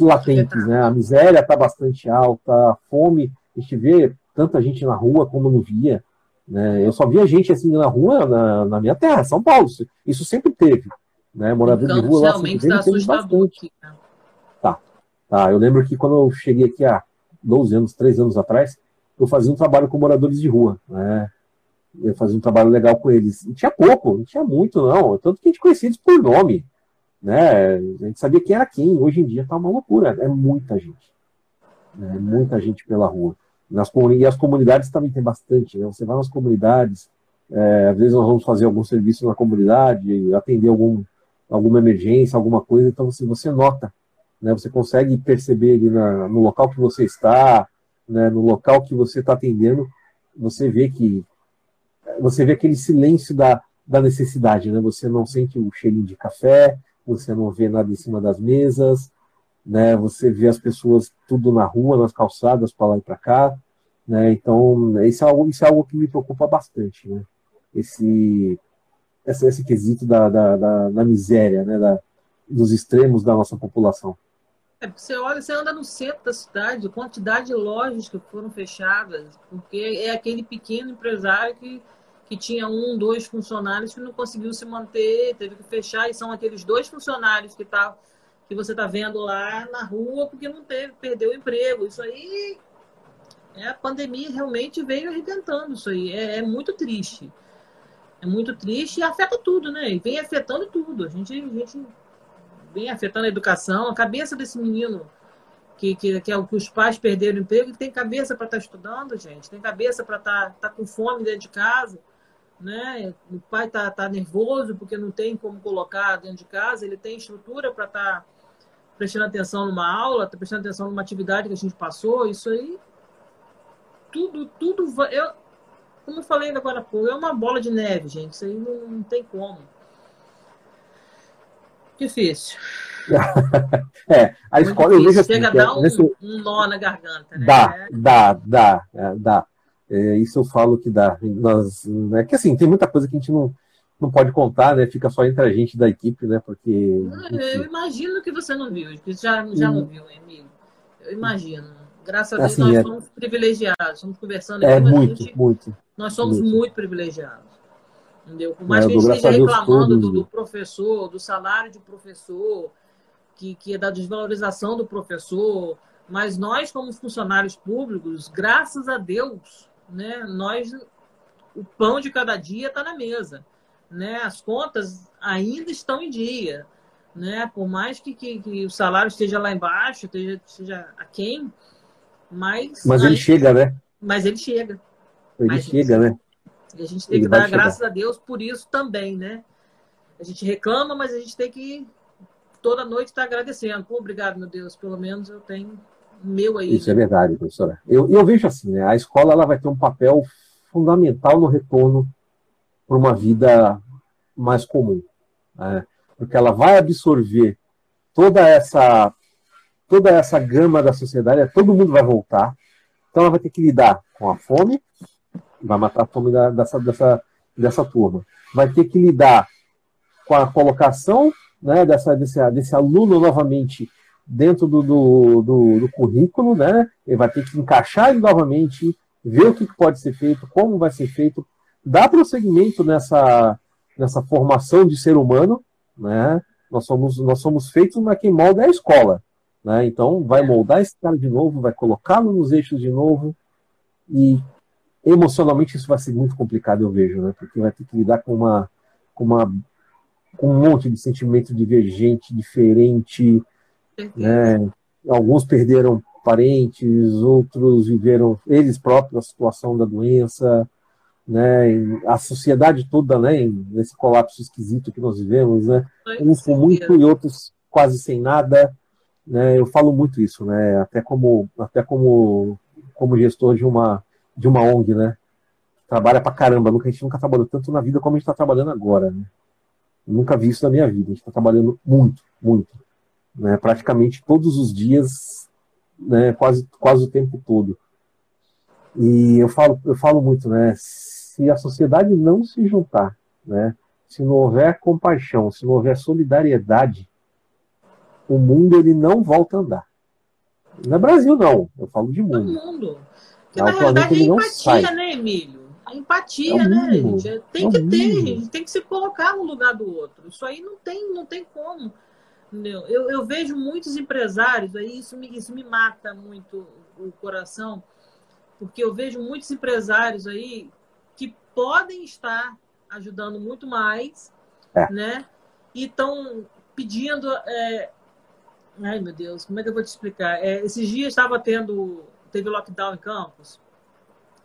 latentes, né? A miséria está bastante alta, a fome, a gente vê tanta gente na rua como não via, né? Eu só via gente assim na rua na, na minha terra, São Paulo. Isso sempre teve, né? Morador então, de rua lá sempre tá teve bastante. Aqui, né? Tá, tá. Eu lembro que quando eu cheguei aqui há 12 anos, 3 anos atrás, eu fazia um trabalho com moradores de rua, né? eu fazia um trabalho legal com eles. E tinha pouco, não tinha muito, não. Tanto que a gente conhecia eles por nome. Né? A gente sabia quem era quem. Hoje em dia tá uma loucura. É muita gente. Né? Muita gente pela rua. Nas, e as comunidades também tem bastante. Né? Você vai nas comunidades, é, às vezes nós vamos fazer algum serviço na comunidade, atender algum, alguma emergência, alguma coisa, então você, você nota, né? você consegue perceber ali na, no local que você está, né? no local que você está atendendo, você vê que você vê aquele silêncio da, da necessidade, né? Você não sente o cheirinho de café, você não vê nada em cima das mesas, né? Você vê as pessoas tudo na rua, nas calçadas, para lá e para cá, né? Então, isso é, algo, isso é algo que me preocupa bastante, né? Esse, esse, esse quesito da, da, da, da miséria, né? Da, dos extremos da nossa população. É, você olha, você anda no centro da cidade, quantidade de lojas que foram fechadas, porque é aquele pequeno empresário que que tinha um, dois funcionários que não conseguiu se manter, teve que fechar, e são aqueles dois funcionários que, tá, que você está vendo lá na rua porque não teve, perdeu o emprego. Isso aí, é, a pandemia realmente veio arrebentando isso aí. É, é, muito triste. É muito triste e afeta tudo, né? E vem afetando tudo. A gente, a gente vem afetando a educação, a cabeça desse menino que, que, que, é o que os pais perderam o emprego, que tem cabeça para estar tá estudando, gente, tem cabeça para estar tá, tá com fome dentro de casa né? O pai tá, tá nervoso porque não tem como colocar dentro de casa, ele tem estrutura para estar tá prestando atenção numa aula, tá prestando atenção numa atividade que a gente passou, isso aí tudo, tudo eu como eu falei ainda agora pouco, é uma bola de neve, gente, isso aí não, não tem como. Difícil. [LAUGHS] é, a escola eu vejo assim, Chega a dar um, nesse... um nó na garganta, né? Dá, dá, dá, dá. É, isso eu falo que dá. Nós, né, que assim, tem muita coisa que a gente não, não pode contar, né? Fica só entre a gente da equipe, né? Porque. Eu imagino que você não viu, que já, já não viu, amigo. Eu imagino. Graças a Deus assim, nós é... somos privilegiados. Estamos conversando aqui, é, muito, gente, muito. Nós somos muito, muito privilegiados. Entendeu? Por mais é, que a gente esteja reclamando do, do, professor, do salário de professor, que, que é da desvalorização do professor, mas nós, como funcionários públicos, graças a Deus, né, nós, o pão de cada dia está na mesa. Né? As contas ainda estão em dia. Né? Por mais que, que, que o salário esteja lá embaixo, esteja, esteja aquém, mas. Mas ele chega, né? Mas ele chega. Ele mas chega, ele... né? E a gente tem ele que dar graças a Deus por isso também, né? A gente reclama, mas a gente tem que toda noite estar agradecendo. Pô, obrigado, meu Deus. Pelo menos eu tenho meu aí. Isso é verdade, professora. Eu, eu vejo assim, né? A escola ela vai ter um papel fundamental no retorno para uma vida mais comum. Né? Porque ela vai absorver toda essa toda essa gama da sociedade, todo mundo vai voltar. Então ela vai ter que lidar com a fome, vai matar a fome da, dessa, dessa, dessa turma. Vai ter que lidar com a colocação né, dessa, desse, desse aluno novamente dentro do, do, do, do, currículo, né? Ele vai ter que encaixar ele novamente, ver o que pode ser feito, como vai ser feito, dar prosseguimento nessa, nessa formação de ser humano, né? Nós somos, nós somos feitos na quem molda é a escola. Né? Então, vai moldar esse cara de novo, vai colocá-lo nos eixos de novo, e emocionalmente isso vai ser muito complicado, eu vejo, né? porque vai ter que lidar com uma, com uma com um monte de sentimento divergente, diferente. Né? Alguns perderam parentes, outros viveram eles próprios a situação da doença, né? A sociedade toda, né? Nesse colapso esquisito que nós vivemos, né? Uns com muito e outros quase sem nada né, eu falo muito isso, né, até como até como como gestor de uma de uma ONG, né, trabalha pra caramba, nunca a gente nunca trabalhou tanto na vida como a gente está trabalhando agora, né. nunca vi isso na minha vida, a gente está trabalhando muito, muito, né, praticamente todos os dias, né, quase quase o tempo todo. E eu falo eu falo muito, né, se a sociedade não se juntar, né, se não houver compaixão, se não houver solidariedade, o mundo ele não volta a andar. Não é Brasil, não. Eu falo de mundo. O mundo. Porque, é, na realidade, é empatia, né, Emílio? A empatia, é né, gente? É, tem é que ter, gente. Tem que se colocar no lugar do outro. Isso aí não tem, não tem como. Eu, eu vejo muitos empresários, aí isso me, isso me mata muito o coração, porque eu vejo muitos empresários aí podem estar ajudando muito mais, é. né? E estão pedindo é, Ai, meu Deus, como é que eu vou te explicar? É, esses dias estava tendo, teve lockdown em Campos,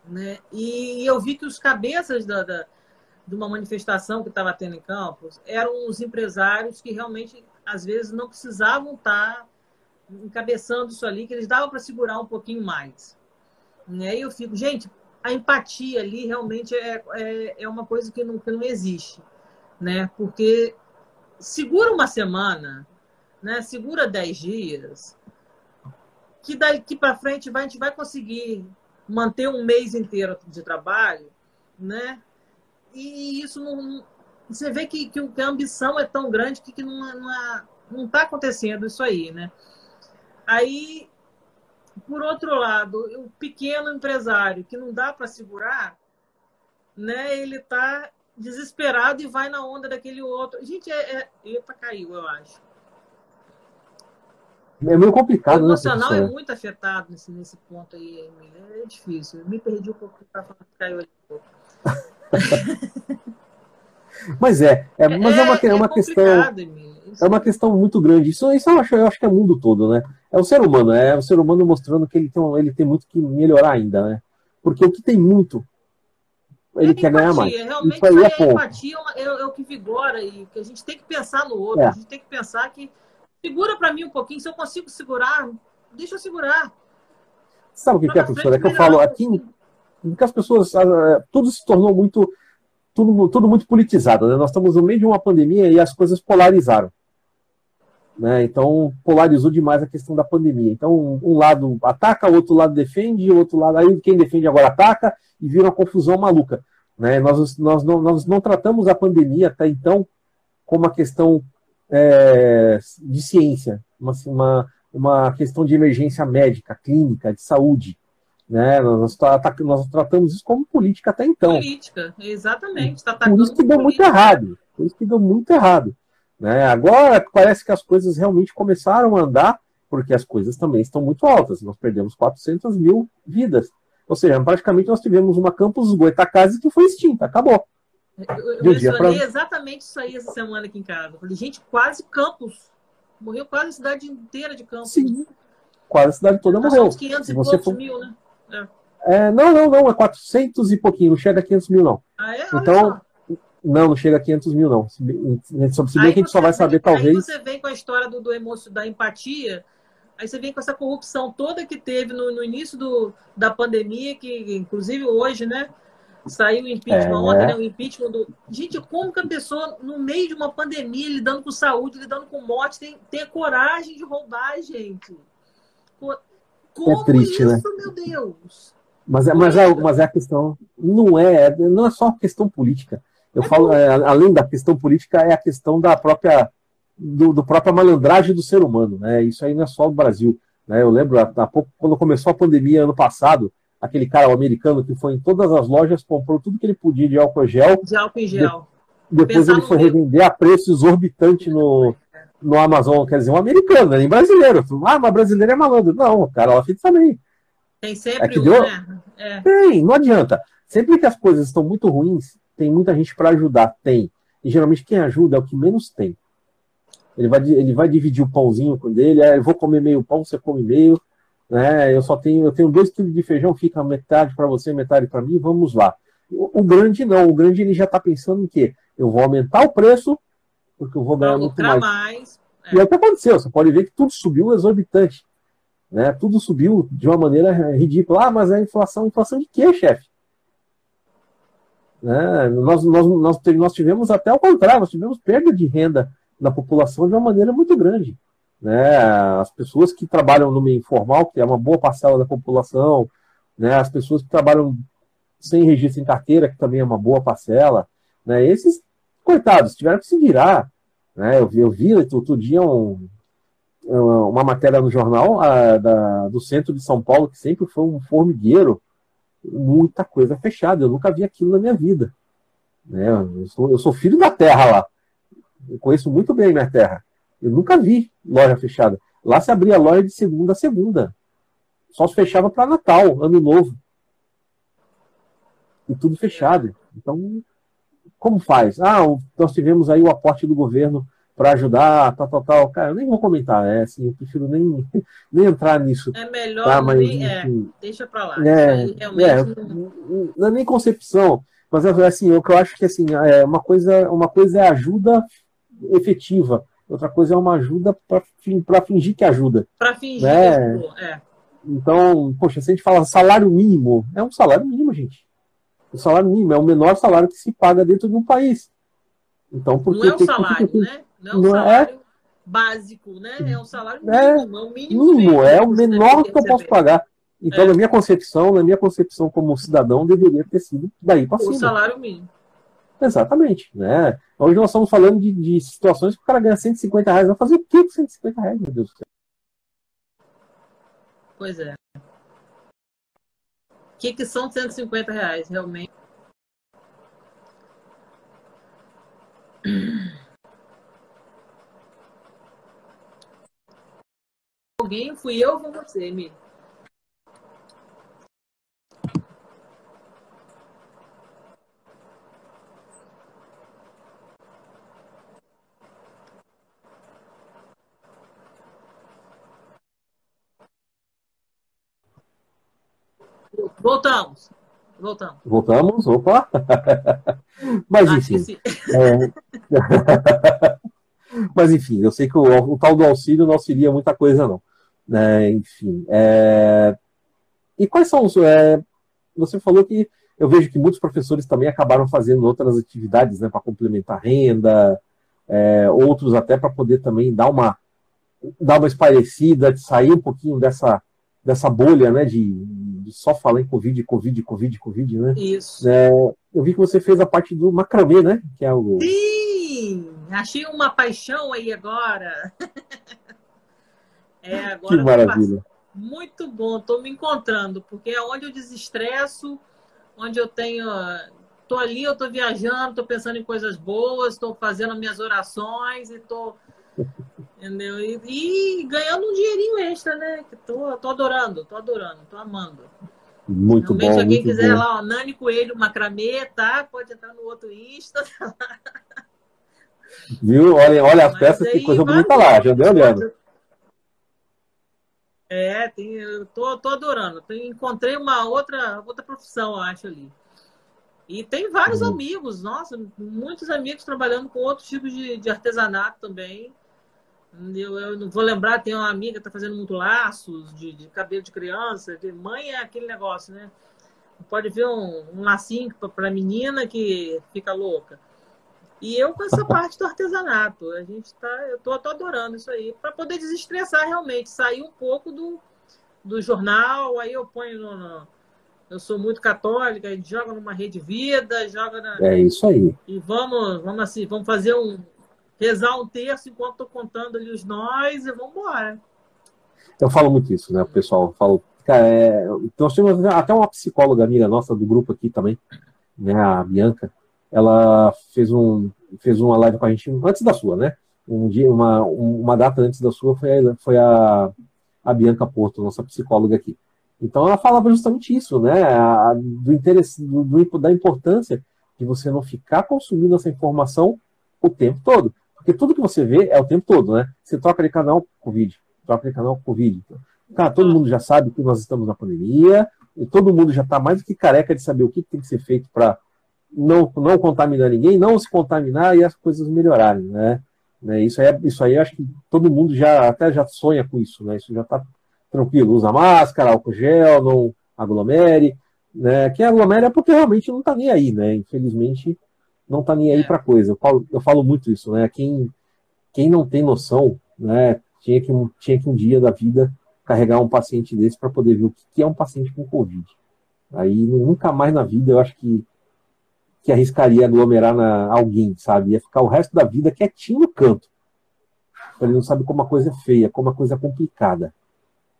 né? E eu vi que os cabeças da, da de uma manifestação que estava tendo em Campos eram os empresários que realmente, às vezes, não precisavam estar encabeçando isso ali, que eles davam para segurar um pouquinho mais. Né? E eu fico, gente, a empatia ali realmente é, é, é uma coisa que não, que não existe. Né? Porque segura uma semana, né? Segura 10 dias, que daqui para frente vai, a gente vai conseguir manter um mês inteiro de trabalho, né? E isso não, você vê que, que, a ambição é tão grande que, que não não, não tá acontecendo isso aí, né? Aí, por outro lado, o pequeno empresário que não dá para segurar, né? Ele está desesperado e vai na onda daquele outro. Gente, é, é... eita, caiu, eu acho. É meio complicado, o né, emocional é muito afetado nesse, nesse ponto aí, Emília. É difícil. Eu me perdi um pouco para falar que caiu ali um pouco. [LAUGHS] mas é, é, mas é, é uma, é uma questão. É uma questão muito grande. Isso, isso eu, acho, eu acho que é o mundo todo, né? É o ser humano, é o ser humano mostrando que ele tem, ele tem muito que melhorar ainda, né? Porque o que tem muito, ele é quer empatia, ganhar mais. Realmente, isso aí é, é empatia é, é, o que vigora e que a gente tem que pensar no outro. É. A gente tem que pensar que Segura para mim um pouquinho. Se eu consigo segurar, deixa eu segurar. Sabe o que, que é, professor? É que eu falo aqui que as pessoas. Ah, tudo se tornou muito. Tudo, tudo muito politizado. Né? Nós estamos no meio de uma pandemia e as coisas polarizaram. Né? Então, polarizou demais a questão da pandemia. Então, um lado ataca, o outro lado defende, o outro lado. Aí quem defende agora ataca e vira uma confusão maluca. Né? Nós, nós, não, nós não tratamos a pandemia até então como uma questão é, de ciência, uma, uma, uma questão de emergência médica, clínica, de saúde. Né? Nós, nós tratamos isso como política até então. Política, exatamente. Tá Por isso que deu muito errado. Por isso que deu muito errado. Né? Agora parece que as coisas realmente começaram a andar, porque as coisas também estão muito altas. Nós perdemos 400 mil vidas. Ou seja, praticamente nós tivemos uma campus Goitacazes que foi extinta, acabou. Eu, eu pra... exatamente isso aí essa semana aqui em casa. Eu falei, gente, quase campus. Morreu quase a cidade inteira de campus. Sim, quase a cidade toda morreu. Uns 500 e poucos for... mil, né? É. É, não, não, não, é 400 e pouquinho, não chega a 500 mil, não. Ah, é? então, não, não chega a 500 mil, não. Se bem, que a gente só vai saber, talvez. Aí você vem com a história do, do emoção, da empatia, aí você vem com essa corrupção toda que teve no, no início do, da pandemia, que inclusive hoje, né? Saiu o impeachment é. ontem, né? O impeachment do. Gente, como que a pessoa, no meio de uma pandemia, lidando com saúde, lidando com morte, tem, tem a coragem de roubar, gente? Como é triste, isso, né? meu Deus? Mas é, mas, é, mas é a questão. Não é, não é só questão política. Eu é falo, é, além da questão política, é a questão da própria. Do, do própria malandragem do ser humano. Né? Isso aí não é só do Brasil. Né? Eu lembro, há, pouco, quando começou a pandemia ano passado, aquele cara o americano que foi em todas as lojas, comprou tudo que ele podia de álcool gel. De álcool gel. De, depois ele foi revender a preço exorbitante no, no Amazon, quer dizer, um americano, nem brasileiro. Ah, mas brasileiro é malandro. Não, cara, ela fez também. Tem sempre é que um, deu... né? É. Tem, não adianta. Sempre que as coisas estão muito ruins, tem muita gente para ajudar. Tem. E geralmente quem ajuda é o que menos tem. Ele vai, ele vai dividir o pãozinho com dele, é, eu vou comer meio pão, você come meio. Né? Eu só tenho, eu tenho dois quilos de feijão, fica metade para você, metade para mim, vamos lá. O, o, grande não, o grande ele já está pensando em que eu vou aumentar o preço porque eu vou ganhar muito mais. mais é. E é o que aconteceu. Você pode ver que tudo subiu exorbitante. Né? Tudo subiu de uma maneira ridícula. Ah, mas é inflação. Inflação de quê, chefe? Né? Nós, nós, nós, nós tivemos até o contrário, nós tivemos perda de renda da população de uma maneira muito grande. Né? As pessoas que trabalham no meio informal, que é uma boa parcela da população, né? as pessoas que trabalham sem registro em carteira, que também é uma boa parcela, né? esses coitados, tiveram que se virar. Né? Eu, vi, eu vi outro dia um, uma matéria no jornal a, da, do centro de São Paulo, que sempre foi um formigueiro, muita coisa fechada. Eu nunca vi aquilo na minha vida. Né? Eu, sou, eu sou filho da terra lá. Eu conheço muito bem minha terra. Eu nunca vi loja fechada. Lá se abria loja de segunda a segunda. Só se fechava para Natal, Ano Novo. E tudo fechado. Então, como faz? Ah, nós tivemos aí o aporte do governo para ajudar, tal, tal, tal. Cara, eu nem vou comentar, é assim, eu prefiro nem, [LAUGHS] nem entrar nisso. É melhor tá? Mas, nem, é, deixa para lá. É, é, não... não é nem concepção, mas é, assim, o que eu acho que assim, é uma coisa, uma coisa é ajuda efetiva, outra coisa é uma ajuda para fingir que ajuda. Para fingir, né? é. Então, poxa, se a gente fala salário mínimo, é um salário mínimo, gente. O salário mínimo é o menor salário que se paga dentro de um país. Então, porque não é o salário, que... né? Não é um não é? salário é... básico, né? É um salário mínimo, é, é o mínimo. mínimo é o menor que eu posso pagar. Então, é. na minha concepção, na minha concepção como cidadão, deveria ter sido daí para cima. O salário mínimo. Exatamente. Né? Hoje nós estamos falando de, de situações que o cara ganha 150 reais. Vai fazer o que com 150 reais, meu Deus do céu? Pois é que, que são 150 reais, realmente? Alguém, fui eu ou você, Mi? Voltamos. Voltamos. Voltamos, opa. [LAUGHS] Mas enfim. É... [LAUGHS] Mas enfim, eu sei que o, o, tal do auxílio não auxilia muita coisa, não. É, enfim. É... E quais são os. É... Você falou que eu vejo que muitos professores também acabaram fazendo outras atividades né, para complementar a renda, é, outros até para poder também dar uma, dar uma esparecida, sair um pouquinho dessa, dessa bolha né, de, só falar em Covid, Covid, Covid, Covid, né? Isso. É, eu vi que você fez a parte do macramê, né? Que é o... Sim! Achei uma paixão aí agora. [LAUGHS] é, agora que maravilha. Muito bom, estou me encontrando, porque é onde eu desestresso, onde eu tenho. Estou ali, eu estou viajando, estou pensando em coisas boas, estou fazendo minhas orações e estou. Entendeu? E, e, ganhando um dinheirinho extra, né? Que tô, tô adorando, tô adorando, tô amando. Muito Realmente, bom. Se alguém quiser bom. lá, ó, Nani Coelho Macramê, tá? Pode entrar no outro Insta. [LAUGHS] Viu? Olha, olha as peças, que coisa bonita lá, já deu olhando. É, tem, eu tô, tô adorando. Tem, encontrei uma outra, outra profissão, eu acho, ali. E tem vários uhum. amigos, nossa, muitos amigos trabalhando com outros tipos de, de artesanato também. Eu, eu, não vou lembrar, tem uma amiga que está fazendo muito laços de, de, cabelo de criança. De mãe é aquele negócio, né? Pode ver um, um lacinho para menina que fica louca. E eu com essa parte do artesanato. A gente tá, eu tô, tô adorando isso aí, para poder desestressar realmente, sair um pouco do, do jornal, aí eu ponho no, no eu sou muito católica, a gente joga numa rede vida, joga na. É isso aí. E vamos, vamos assim, vamos fazer um. Rezar um terço enquanto estou contando ali os nós e vamos embora. Eu falo muito isso, né? Pessoal fala. Cara, é, nós temos até uma psicóloga amiga nossa do grupo aqui também, né? A Bianca ela fez, um, fez uma live com a gente antes da sua, né? Um dia, uma, uma data antes da sua foi a, foi a, a Bianca Porto, nossa psicóloga aqui. Então ela falava justamente isso, né? A, do interesse, do, do, da importância de você não ficar consumindo essa informação o tempo todo. Porque tudo que você vê é o tempo todo, né? Você troca de canal Covid, troca de canal Covid. Cara, todo mundo já sabe que nós estamos na pandemia, e todo mundo já está mais do que careca de saber o que tem que ser feito para não, não contaminar ninguém, não se contaminar e as coisas melhorarem, né? né? Isso, aí, isso aí acho que todo mundo já até já sonha com isso, né? Isso já está tranquilo. Usa máscara, álcool gel, não aglomere, né? Quem aglomera é porque realmente não está nem aí, né? Infelizmente não está nem aí para coisa. Eu falo, eu falo muito isso, né? Quem, quem não tem noção, né? Tinha que, tinha que um dia da vida carregar um paciente desse para poder ver o que é um paciente com Covid. Aí nunca mais na vida eu acho que que arriscaria aglomerar na, alguém, sabe? Ia ficar o resto da vida quietinho no canto. Ele não sabe como a coisa é feia, como a coisa é complicada.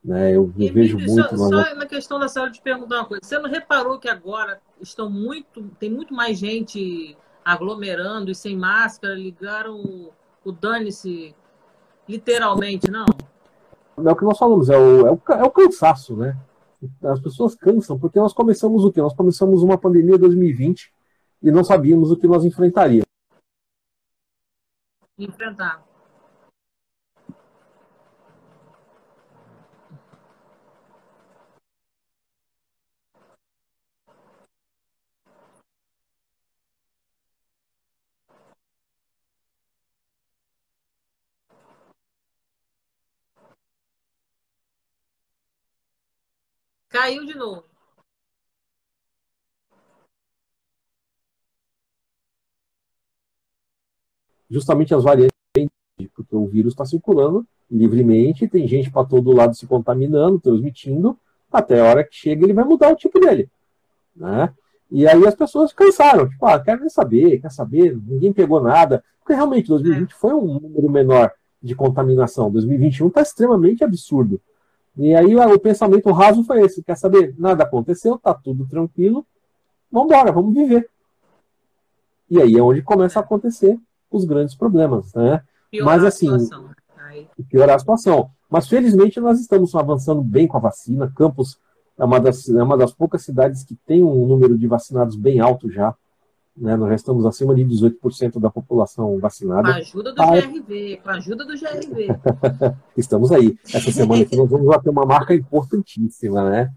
Né? Eu e, vejo e, muito. Só, só na questão da saúde, te perguntar uma coisa. Você não reparou que agora estão muito, tem muito mais gente aglomerando e sem máscara, ligaram o, o dane-se literalmente, não? É o que nós falamos, é o, é o, é o cansaço, né? As pessoas cansam, porque nós começamos o quê? Nós começamos uma pandemia 2020 e não sabíamos o que nós enfrentaríamos. Enfrentar. Caiu de novo. justamente as variantes, porque o vírus está circulando livremente, tem gente para todo lado se contaminando, transmitindo, até a hora que chega ele vai mudar o tipo dele. Né? E aí as pessoas cansaram, tipo, ah, quero saber, quer saber, ninguém pegou nada, porque realmente 2020 foi um número menor de contaminação, 2021 está extremamente absurdo. E aí o pensamento raso foi esse, quer saber, nada aconteceu, tá tudo tranquilo, vamos embora, vamos viver. E aí é onde começa a acontecer os grandes problemas, né? Piorar Mas assim, piorar a situação. Mas felizmente nós estamos avançando bem com a vacina. Campos é uma das, é uma das poucas cidades que tem um número de vacinados bem alto já. Né? Nós já estamos acima de 18% da população vacinada. Com a ajuda do ah, GRV, com a ajuda do GRV. [LAUGHS] estamos aí. Essa semana aqui nós vamos bater uma marca importantíssima, né?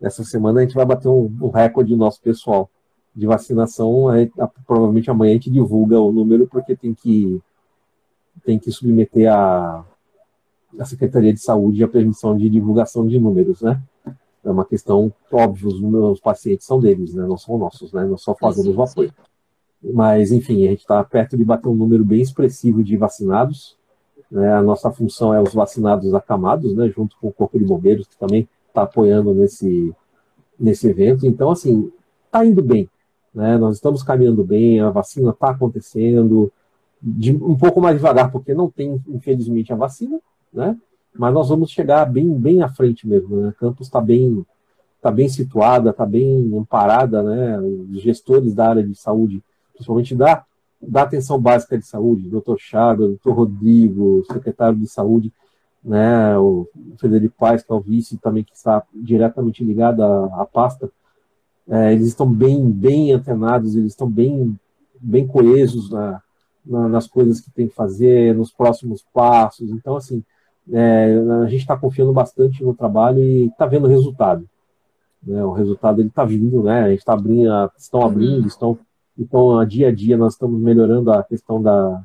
Essa semana a gente vai bater um, um recorde nosso pessoal de vacinação, aí, provavelmente amanhã a gente divulga o número, porque tem que, tem que submeter a, a Secretaria de Saúde a permissão de divulgação de números, né? É uma questão, óbvio, os, meus pacientes são deles, né? Não são nossos, né? Nós só fazemos o apoio. Mas, enfim, a gente está perto de bater um número bem expressivo de vacinados. Né? A nossa função é os vacinados acamados, né? Junto com o Corpo de Bombeiros, que também está apoiando nesse, nesse evento. Então, assim, está indo bem. Né? Nós estamos caminhando bem, a vacina está acontecendo, de, um pouco mais devagar, porque não tem, infelizmente, a vacina, né? Mas nós vamos chegar bem, bem à frente mesmo. Né? Campos está bem, tá bem situada, está bem amparada, né? os gestores da área de saúde, principalmente da, da atenção básica de saúde, doutor Chaga, doutor Rodrigo, secretário de saúde, né, o Frederico Paes, que é o vice também, que está diretamente ligado à, à pasta, é, eles estão bem, bem antenados, eles estão bem, bem coesos na, na, nas coisas que tem que fazer, nos próximos passos. Então, assim, é, a gente está confiando bastante no trabalho e está vendo o resultado. Né? O resultado ele está vindo, né? A gente está abrindo, estão uhum. abrindo, estão, então a dia a dia nós estamos melhorando a questão da,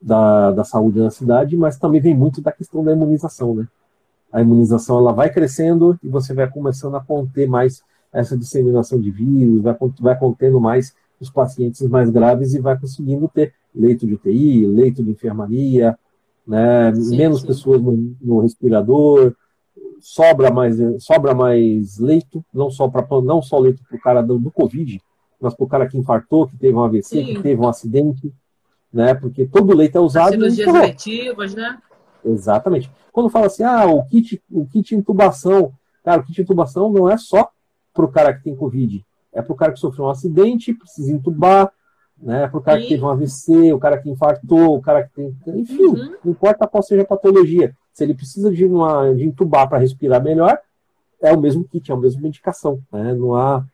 da, da saúde na cidade, mas também vem muito da questão da imunização, né? A imunização ela vai crescendo e você vai começando a conter mais essa disseminação de vírus, vai, vai contendo mais os pacientes mais graves e vai conseguindo ter leito de UTI, leito de enfermaria, né? Sim, menos sim. pessoas no, no, respirador, sobra mais, sobra mais leito, não só para não só leito para o cara do, do Covid, mas para o cara que infartou, que teve um AVC, sim. que teve um acidente né? Porque todo leite é usado. Cirurgias eletivas, né? Exatamente. Quando fala assim, ah, o kit, o kit intubação, cara, o kit intubação não é só para o cara que tem Covid, é para o cara que sofreu um acidente, precisa intubar, né? Para o cara Sim. que teve um AVC, o cara que infartou, o cara que tem. Enfim, uhum. não importa qual seja a patologia. Se ele precisa de, uma, de intubar para respirar melhor, é o mesmo kit, é a mesma medicação. Né? Não, há,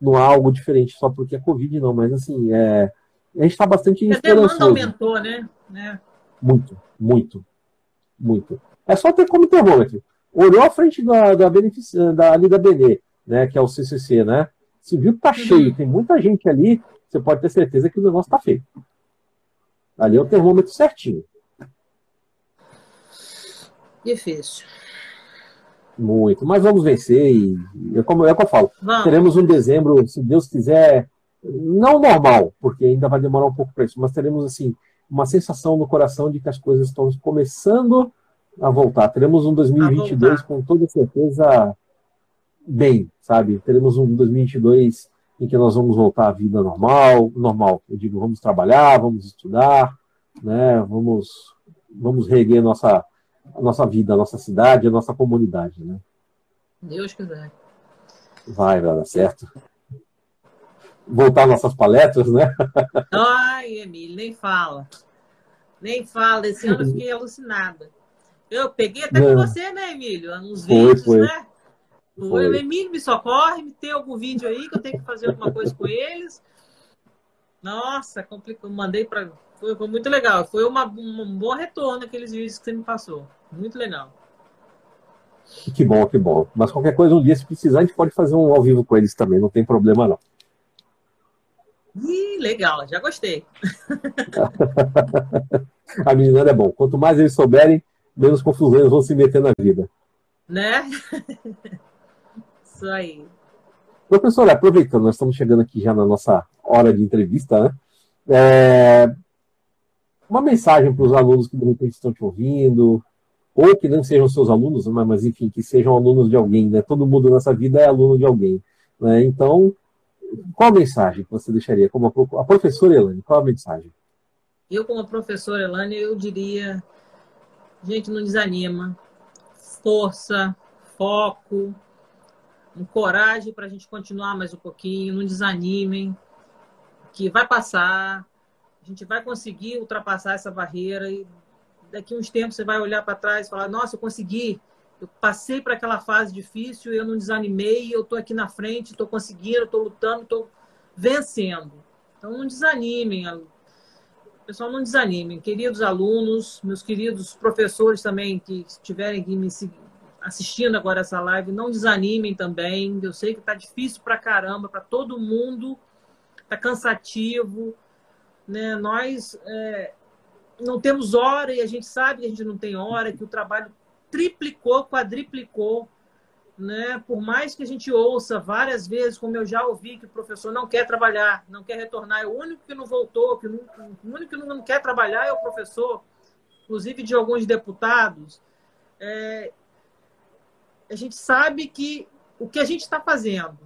não há algo diferente só porque é Covid, não. Mas assim, é, a gente está bastante a demanda aumentou, né? né? Muito, muito, muito. É só ter como termômetro. Olhou à frente da, da, da, ali da BD, né, que é o CCC, né? Se viu que tá uhum. cheio, tem muita gente ali, você pode ter certeza que o negócio tá feio. Ali é o termômetro certinho. Difícil. Muito. Mas vamos vencer e, é como, é que eu falo. Vamos. Teremos um dezembro, se Deus quiser, não normal, porque ainda vai demorar um pouco para isso, mas teremos assim uma sensação no coração de que as coisas estão começando a voltar. Teremos um 2022 com toda certeza bem, sabe? Teremos um 2022 em que nós vamos voltar à vida normal, normal. Eu digo, vamos trabalhar, vamos estudar, né? Vamos vamos reguer nossa a nossa vida, a nossa cidade, a nossa comunidade, né? Deus quiser. Vai, vai dar certo voltar nossas palestras, né? [LAUGHS] Ai, Emílio, nem fala. Nem fala. Esse ano eu fiquei alucinada. Eu peguei até com você, né, Emílio? Nos vídeos, foi. né? O Emílio me socorre, tem algum vídeo aí que eu tenho que fazer alguma coisa com eles. Nossa, complicou. Mandei para. Foi, foi, muito legal. Foi uma, um bom retorno aqueles vídeos que você me passou. Muito legal. Que bom, que bom. Mas qualquer coisa, um dia, se precisar, a gente pode fazer um ao vivo com eles também, não tem problema não. Ih, legal, já gostei. [LAUGHS] a menina é bom. Quanto mais eles souberem, menos confusões vão se meter na vida. Né? [LAUGHS] Isso aí. Professora, aproveitando, nós estamos chegando aqui já na nossa hora de entrevista, né? É... Uma mensagem para os alunos que de repente estão te ouvindo, ou que não sejam seus alunos, mas enfim, que sejam alunos de alguém, né? Todo mundo nessa vida é aluno de alguém. Né? Então, qual a mensagem que você deixaria como a, a professora Elane? Qual a mensagem? Eu, como professora Elane, eu diria: gente, não desanima. Força, foco, coragem para a gente continuar mais um pouquinho. Não desanimem, que vai passar. A gente vai conseguir ultrapassar essa barreira e daqui uns tempos você vai olhar para trás e falar: nossa, eu consegui eu passei para aquela fase difícil, eu não desanimei, eu estou aqui na frente, estou conseguindo, estou lutando, estou vencendo. Então não desanimem, pessoal, não desanimem. Queridos alunos, meus queridos professores também que estiverem me assistindo agora essa live, não desanimem também. Eu sei que está difícil para caramba, para todo mundo, está cansativo. Né? Nós é, não temos hora e a gente sabe que a gente não tem hora, que o trabalho triplicou, quadriplicou. Né? Por mais que a gente ouça várias vezes, como eu já ouvi, que o professor não quer trabalhar, não quer retornar, é o único que não voltou, que não, o único que não quer trabalhar é o professor, inclusive de alguns deputados. É, a gente sabe que o que a gente está fazendo.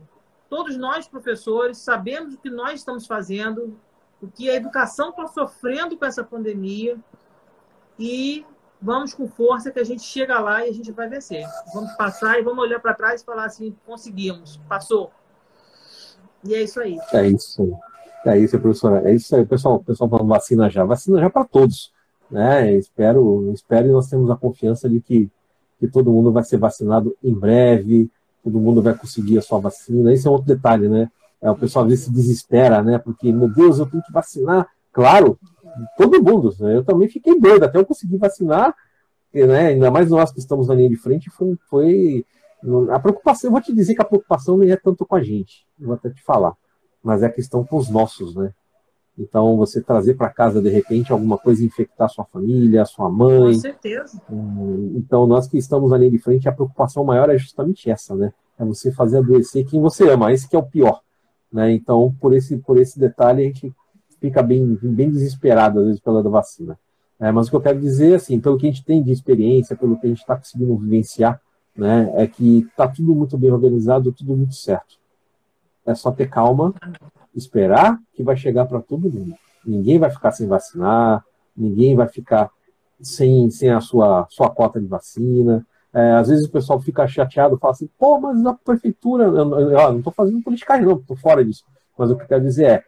Todos nós, professores, sabemos o que nós estamos fazendo, o que a educação está sofrendo com essa pandemia e vamos com força que a gente chega lá e a gente vai vencer. Vamos passar e vamos olhar para trás e falar assim, conseguimos, passou. E é isso aí. É isso. É isso, professora. É isso aí, pessoal. Pessoal falando vacina já. Vacina já para todos. Né? Espero, espero e nós temos a confiança de que, que todo mundo vai ser vacinado em breve, todo mundo vai conseguir a sua vacina. Esse é outro detalhe, né? É, o pessoal às vezes se desespera, né? Porque, meu Deus, eu tenho que vacinar. Claro, todo mundo. Né? Eu também fiquei doido até eu conseguir vacinar, né? ainda mais nós que estamos na linha de frente, foi, foi a preocupação. Eu vou te dizer que a preocupação não é tanto com a gente, vou até te falar, mas é a questão com os nossos, né? Então, você trazer para casa, de repente, alguma coisa infectar sua família, sua mãe. Com certeza. Hum, então, nós que estamos linha de frente, a preocupação maior é justamente essa, né? É você fazer adoecer quem você ama. Esse que é o pior. Né? Então, por esse, por esse detalhe, a gente fica bem, bem desesperado, às vezes, pela vacina. É, mas o que eu quero dizer, assim, pelo que a gente tem de experiência, pelo que a gente está conseguindo vivenciar, né, é que está tudo muito bem organizado, tudo muito certo. É só ter calma, esperar que vai chegar para todo mundo. Ninguém vai ficar sem vacinar, ninguém vai ficar sem, sem a sua, sua cota de vacina. É, às vezes o pessoal fica chateado, fala assim, pô, mas a prefeitura, eu, eu, eu não estou fazendo politicagem não, estou fora disso. Mas o que eu quero dizer é,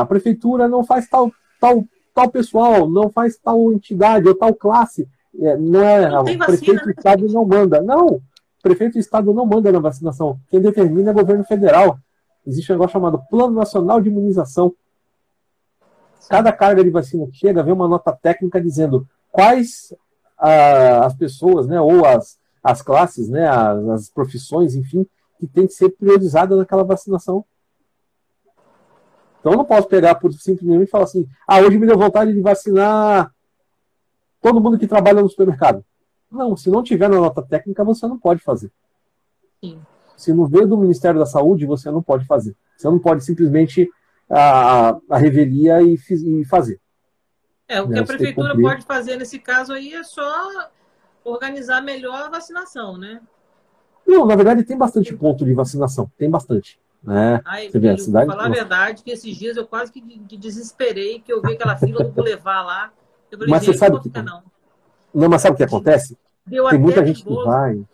a prefeitura não faz tal, tal, tal pessoal, não faz tal entidade ou tal classe. É, não é, não o prefeito do estado não manda. Não, o prefeito do estado não manda na vacinação. Quem determina é o governo federal. Existe um negócio chamado Plano Nacional de Imunização. Cada carga de vacina que chega, vem uma nota técnica dizendo quais ah, as pessoas, né, ou as, as classes, né, as, as profissões, enfim, que tem que ser priorizada naquela vacinação. Então eu não posso pegar por simplesmente falar assim, ah, hoje me deu vontade de vacinar todo mundo que trabalha no supermercado. Não, se não tiver na nota técnica, você não pode fazer. Sim. Se não veio do Ministério da Saúde, você não pode fazer. Você não pode simplesmente a, a revelia e, e fazer. É, o que né? a prefeitura pode fazer nesse caso aí é só organizar melhor a vacinação, né? Não, na verdade tem bastante ponto de vacinação, tem bastante. Né? Ai, Você filho, vê, a cidade falar a verdade, que esses dias eu quase que, que desesperei, que eu vi aquela fila do levar lá. Falei, mas você sabe que. Não. não, mas sabe o que acontece? Deu Tem muita gente que vai.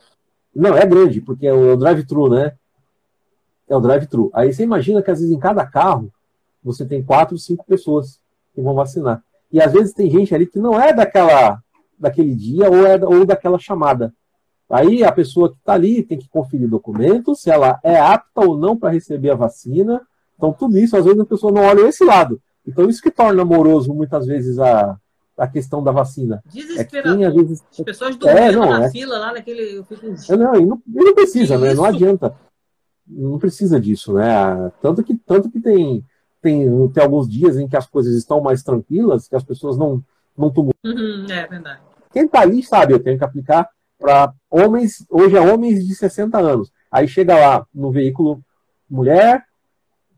Não, é grande, porque é o, é o drive-thru, né? É o drive-thru. Aí você imagina que às vezes em cada carro você tem quatro, cinco pessoas que vão vacinar. E às vezes tem gente ali que não é daquela daquele dia ou, é, ou daquela chamada. Aí a pessoa que está ali tem que conferir documentos, se ela é apta ou não para receber a vacina. Então, tudo isso, às vezes, a pessoa não olha esse lado. Então, isso que torna amoroso, muitas vezes, a, a questão da vacina. Desesperador. É vezes... As pessoas dormindo é, não, na é... fila, lá naquele... É, não, e não, e não precisa, né? Não adianta. Não precisa disso, né? Tanto que, tanto que tem, tem, tem alguns dias em que as coisas estão mais tranquilas, que as pessoas não, não tomam. Uhum, é verdade. Quem está ali sabe, eu tenho que aplicar para homens, hoje é homens de 60 anos. Aí chega lá no veículo mulher,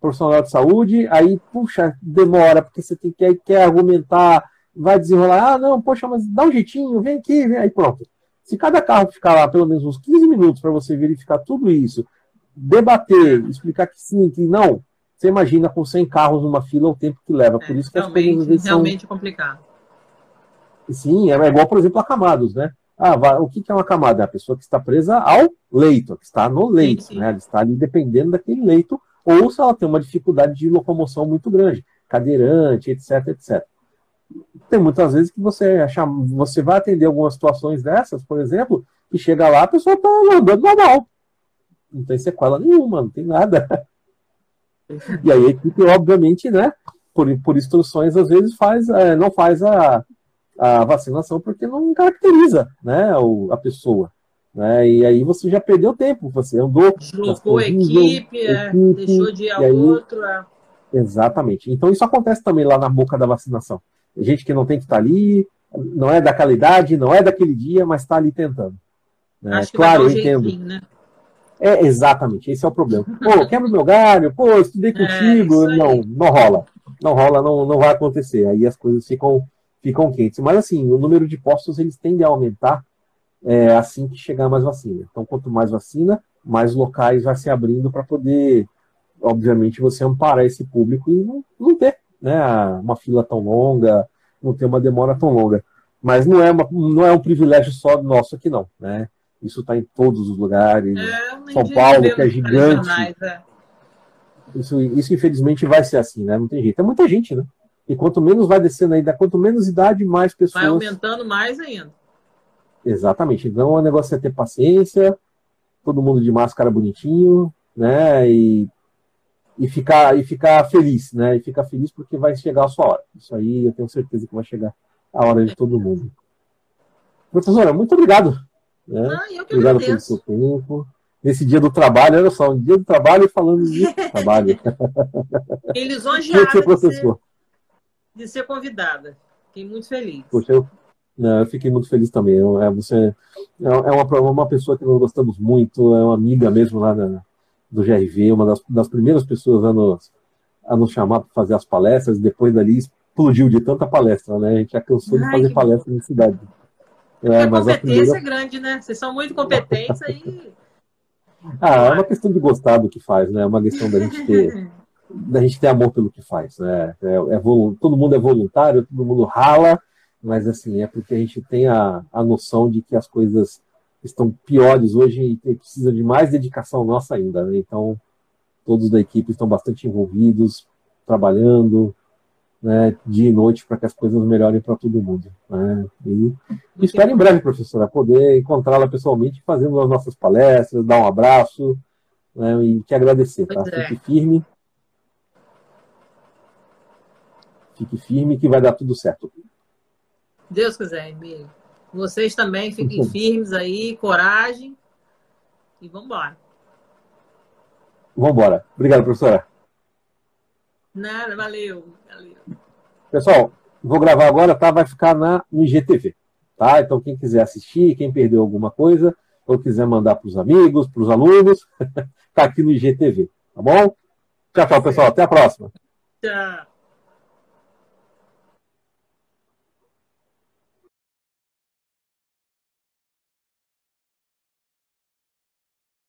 profissional de saúde, aí, puxa, demora, porque você tem que quer argumentar, vai desenrolar, ah, não, poxa, mas dá um jeitinho, vem aqui, vem aí pronto. Se cada carro ficar lá pelo menos uns 15 minutos para você verificar tudo isso, debater, explicar que sim, que não, você imagina com 100 carros numa fila o tempo que leva. Por é, isso que realmente, as coisas realmente são... complicado. Sim, é igual, por exemplo, a Camados, né? Ah, vai, o que é uma camada? É a pessoa que está presa ao leito, que está no leito, sim, sim. né? Ela está ali dependendo daquele leito, ou se ela tem uma dificuldade de locomoção muito grande, cadeirante, etc, etc. Tem muitas vezes que você acha, você vai atender algumas situações dessas, por exemplo, e chega lá, a pessoa está andando normal. Não tem sequela nenhuma, não tem nada. E aí a equipe, obviamente, né, por, por instruções, às vezes faz, é, não faz a, a vacinação porque não caracteriza né, a pessoa. Né? E aí você já perdeu tempo, você andou. Deslocou a equipe, é, equipe, deixou de ir a outro. É. Exatamente. Então isso acontece também lá na boca da vacinação. Gente que não tem que estar ali, não é daquela idade, não é daquele dia, mas está ali tentando. Né? Claro, eu entendo. Né? É, exatamente, esse é o problema. [LAUGHS] Pô, quebra o meu galho, pô, estudei é, contigo. É, não, não rola. Não rola, não, não vai acontecer. Aí as coisas ficam ficam quentes. Mas assim, o número de postos eles tendem a aumentar é, assim que chegar mais vacina. Então, quanto mais vacina, mais locais vai se abrindo para poder, obviamente, você amparar esse público e não, não ter né, uma fila tão longa, não ter uma demora tão longa. Mas não é, uma, não é um privilégio só nosso aqui, não. Né? Isso está em todos os lugares. É, São Paulo, que é gigante. É. Isso, isso, infelizmente, vai ser assim, né? Não tem jeito. É muita gente, né? E quanto menos vai descendo ainda, quanto menos idade, mais pessoas. Vai aumentando mais ainda. Exatamente. Então o negócio é ter paciência, todo mundo de máscara bonitinho, né? E, e, ficar, e ficar feliz, né? E ficar feliz porque vai chegar a sua hora. Isso aí eu tenho certeza que vai chegar a hora de todo mundo. Professora, muito obrigado. Né? Ah, eu que obrigado agradeço. pelo seu tempo. Nesse dia do trabalho, olha só, um dia do trabalho falando de [LAUGHS] trabalho. Lisonjeado [LAUGHS] de, professor. de ser convidada. Fiquei muito feliz. Poxa, eu, né, eu fiquei muito feliz também. É, você é, é uma, uma pessoa que nós gostamos muito, é uma amiga mesmo lá na, do GRV, uma das, das primeiras pessoas a nos, a nos chamar para fazer as palestras, depois dali explodiu de tanta palestra, né? A gente já cansou Ai, de fazer palestra na cidade. É, a competência primeira... é grande, né? Vocês são muito competentes aí. [LAUGHS] ah, é uma questão de gostar do que faz, né? É uma questão da gente ter, [LAUGHS] da gente ter amor pelo que faz, né? É, é todo mundo é voluntário, todo mundo rala, mas assim, é porque a gente tem a, a noção de que as coisas estão piores hoje e precisa de mais dedicação nossa ainda, né? Então, todos da equipe estão bastante envolvidos, trabalhando, né, dia e noite para que as coisas melhorem para todo mundo. Né? E, e espero em breve, professora, poder encontrá-la pessoalmente fazendo as nossas palestras, dar um abraço né, e te agradecer. Tá? É. Fique firme. Fique firme que vai dar tudo certo. Deus quiser, Emílio. Vocês também fiquem firmes aí, coragem e vamos embora. Vamos embora. Obrigado, professora. Nada, valeu. valeu. Pessoal, vou gravar agora, tá? Vai ficar na, no IGTV, tá? Então, quem quiser assistir, quem perdeu alguma coisa, ou quiser mandar para os amigos, para os alunos, [LAUGHS] tá aqui no IGTV, tá bom? Tchau, tchau, pessoal. Até a próxima. Tchau.